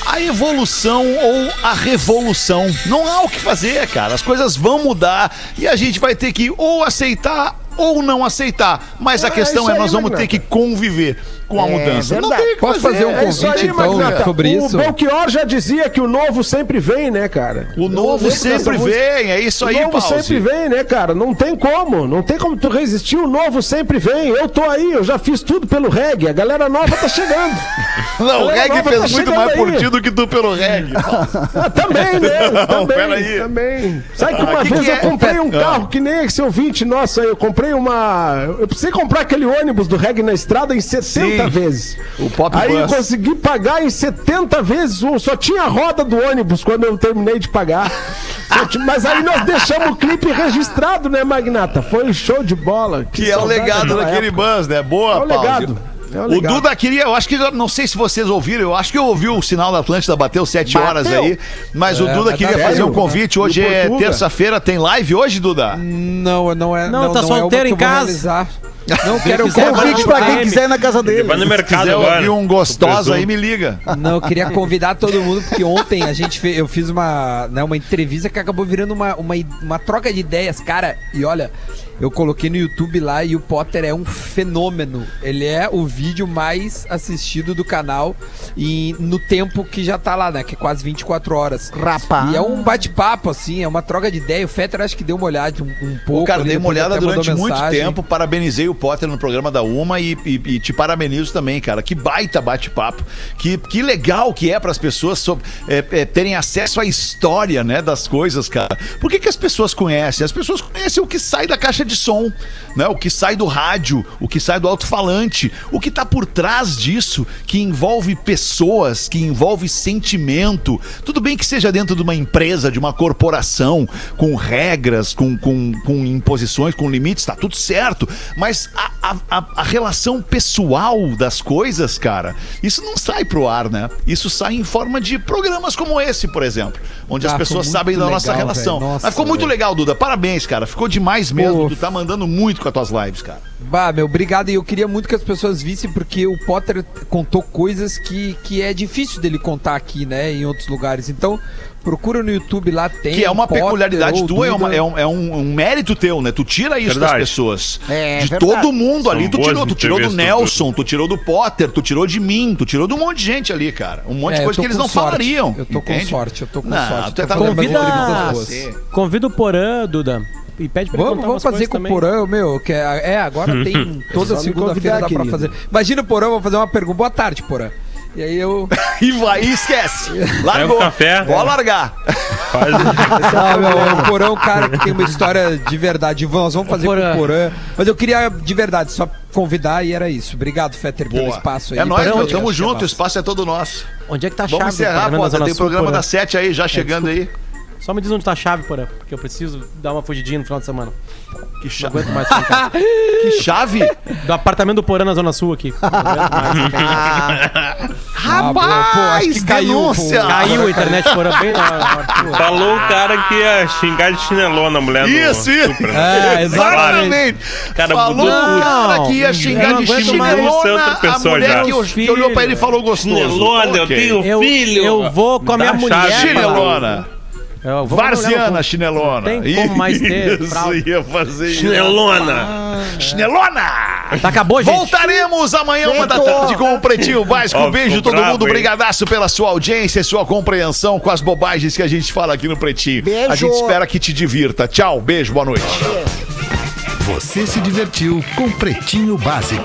C: a- a evolução ou a revolução. Não há o que fazer, cara. As coisas vão mudar e a gente vai ter que ou aceitar ou não aceitar. Mas a
D: É,
C: questão é,
D: aí,
C: nós vamos
D: Magnata.
C: ter que conviver com a
W: É,
C: mudança. Não tem o que
V: Posso fazer um
D: É isso
V: convite,
D: aí,
V: então,
D: Magnata.
V: sobre
D: o
V: isso?
D: Belchior já dizia que o novo sempre vem, né, cara?
C: O
D: Eu
C: novo sempre vem, é isso aí,
D: O novo
C: Pause.
D: sempre vem, né, cara? Não tem como. Não tem como tu resistir. O novo sempre vem. Eu tô aí, eu já fiz tudo pelo reggae. A galera nova tá chegando.
C: Não, o reggae fez
D: tá
C: muito mais por
D: aí.
C: ti do que tu pelo reggae.
D: Ah, também, né?
C: Não,
D: também,
C: peraí.
D: também. Sabe que
C: Ah,
D: uma
C: que
D: vez
C: que
D: eu
C: é?
D: comprei um
C: Ah.
D: carro que nem esse ouvinte nosso aí. Eu comprei uma. Eu precisei comprar aquele ônibus do reggae na estrada em 70
C: Sim.
D: vezes.
C: O Pop
D: Aí eu consegui pagar em 70 vezes. o- Só tinha a roda do ônibus quando eu terminei de pagar. Mas aí nós deixamos o clipe registrado, né, Magnata? Foi show de bola.
C: Que é o legado daquele
D: época.
C: bus, né? Boa,
D: É o legado.
C: O Duda queria, eu acho que, não sei se vocês ouviram, eu acho que eu ouvi o sinal da Atlântida, bateu sete
D: Bateu.
C: horas aí, mas o
D: É,
C: Duda
D: mas
C: queria
D: tá
C: fazer um
D: sério,
C: convite,
D: né?
C: hoje
D: o
C: é terça-feira, tem live hoje, Duda?
F: Não, não é.
H: Não, tá
F: é uma
H: solteiro
F: que
H: em casa.
F: realizar. Não,
H: Se
F: quero
H: quiser,
F: convite
H: no
F: quem
G: quiser ir na casa dele.
E: Vai no mercado
C: quiser
E: agora.
C: um
E: presunto.
C: aí, me liga.
F: Não, eu queria convidar todo mundo, porque ontem a gente fez, eu fiz uma, né, uma entrevista que acabou virando uma, uma, uma troca de ideias, cara. E olha, eu coloquei no YouTube lá e o Potter é um fenômeno. Ele é o vídeo mais assistido do canal e no tempo que já tá lá, né? Que é quase 24 horas.
G: Rapaz.
F: E é um bate-papo, assim, é uma troca de ideia. O Fetter acho que deu uma olhada um, um pouco.
C: Pô, cara,
F: ali,
C: dei uma olhada durante muito
F: mensagem.
C: tempo, parabenizei o Potter no programa da Uma e, e- e te parabenizo também, cara. Que baita bate-papo. Que, que legal que é para as pessoas so- é, é, terem acesso à história, né, das coisas, cara. Por que, que as pessoas conhecem? As pessoas conhecem o que sai da caixa de som, né? O que sai do rádio, o que sai do alto-falante, o que tá por trás disso, que envolve pessoas, que envolve sentimento. Tudo bem que seja dentro de uma empresa, de uma corporação, com regras, com, com, com imposições, com limites, tá tudo certo. Mas a, a, a- relação pessoal das coisas, cara, isso não sai pro ar, né? Isso sai em forma de programas como esse, por exemplo, onde as
F: Ah,
C: pessoas
F: ficou
C: sabem da
F: muito
C: nossa
F: legal,
C: relação.
F: Nossa,
C: Mas ficou muito legal, Duda. Parabéns, cara. Ficou demais mesmo.
F: Pô.
C: Tu tá mandando muito com as tuas lives, cara.
F: Bah, meu, obrigado. E eu queria muito que as pessoas vissem, porque o Potter contou coisas que, que é difícil dele contar aqui, né? Em outros lugares. Então, procura no YouTube lá, tem.
C: Que é uma
F: Potter
C: peculiaridade tua, é, uma- é um, é um- um mérito teu, né? Tu tira isso das
E: Verdade.
C: pessoas.
G: É,
C: de
G: verdade.
C: todo mundo
E: São
C: ali, tu tirou. Tu tirou do Nelson, tu tirou do Potter, tu tirou de mim, tu tirou de um monte de gente ali, cara. Um monte
F: É,
C: de coisa que eles
F: com
C: não
F: sorte.
C: falariam.
F: Eu tô com
C: entende?
F: sorte, eu tô com
C: Não,
F: sorte.
C: tu com
F: entrevistas
C: você.
F: boas.
H: Convida o Porã, Duda. E pede pra ele
F: Vamos,
H: contar
F: vamos fazer com o
H: também.
F: Porã, meu. Que é, é, agora tem toda segunda-feira dá pra fazer. Imagina o Porã, vou fazer uma pergunta. Boa tarde, Porã. E aí eu.
C: E vai, e esquece. Largou.
E: um café.
C: Pode largar.
E: Faz...
F: Ah, meu, o Porã é um cara que tem uma história de verdade. Nós vamos fazer
H: Porã.
F: com o Porã. Mas eu queria, de verdade, só convidar e era isso. Obrigado, Fetter, pelo espaço aí.
C: É nóis,
F: Porã,
C: meu. Tamo
F: é
C: junto, o espaço é todo nosso.
H: Onde é que tá a
C: Vamos
H: chave
C: encerrar.
H: Zona
C: Tem programa da 7 aí, já chegando aí.
H: Só me diz onde tá a chave, Porã, porque eu preciso dar uma fugidinha no final de semana.
C: Que
H: Não
C: chave.
H: aguento mais ficar em casa.
C: Que chave?
H: Do apartamento do Porã na Zona Sul aqui. Não aguento mais.
F: Ah, que caiu,
C: denúncia.
H: Caiu a internet Porã bem na hora.
E: Falou o cara que ia xingar de chinelona a mulher do
C: Isso, isso.
E: Supra.
F: É,
C: Exatamente.
E: Cara,
C: Falou
E: mudou
C: o
E: tudo.
C: cara que ia
H: Não,
C: xingar
H: não
C: de
H: aguento mais.
C: chinelona
E: Isso é outra
C: a
E: pessoa
C: mulher
E: já.
C: que, eu- que olhou pra ele e falou gostoso.
E: Chinelona, eu
C: Ok.
E: tenho
H: Eu,
E: filho.
H: eu vou com a minha
E: Dá
H: mulher.
E: chave.
C: Chinelona.
H: Eu vou mulher
C: Varziana chinelona.
H: Tem como mais ter
C: Isso,
H: fralda.
C: ia fazer isso.
E: Chinelona.
C: Chinelona!
H: Tá, acabou, gente.
C: Voltaremos amanhã, uma da tarde, com o Pretinho Básico.
E: Ó,
C: Beijo todo
E: bravo,
C: mundo.
E: hein?
C: Brigadaço pela sua audiência e sua compreensão com as bobagens que a gente fala aqui no Pretinho.
G: Beijo.
C: A gente espera que te divirta. Tchau, beijo, boa noite.
B: Você se divertiu com Pretinho Básico.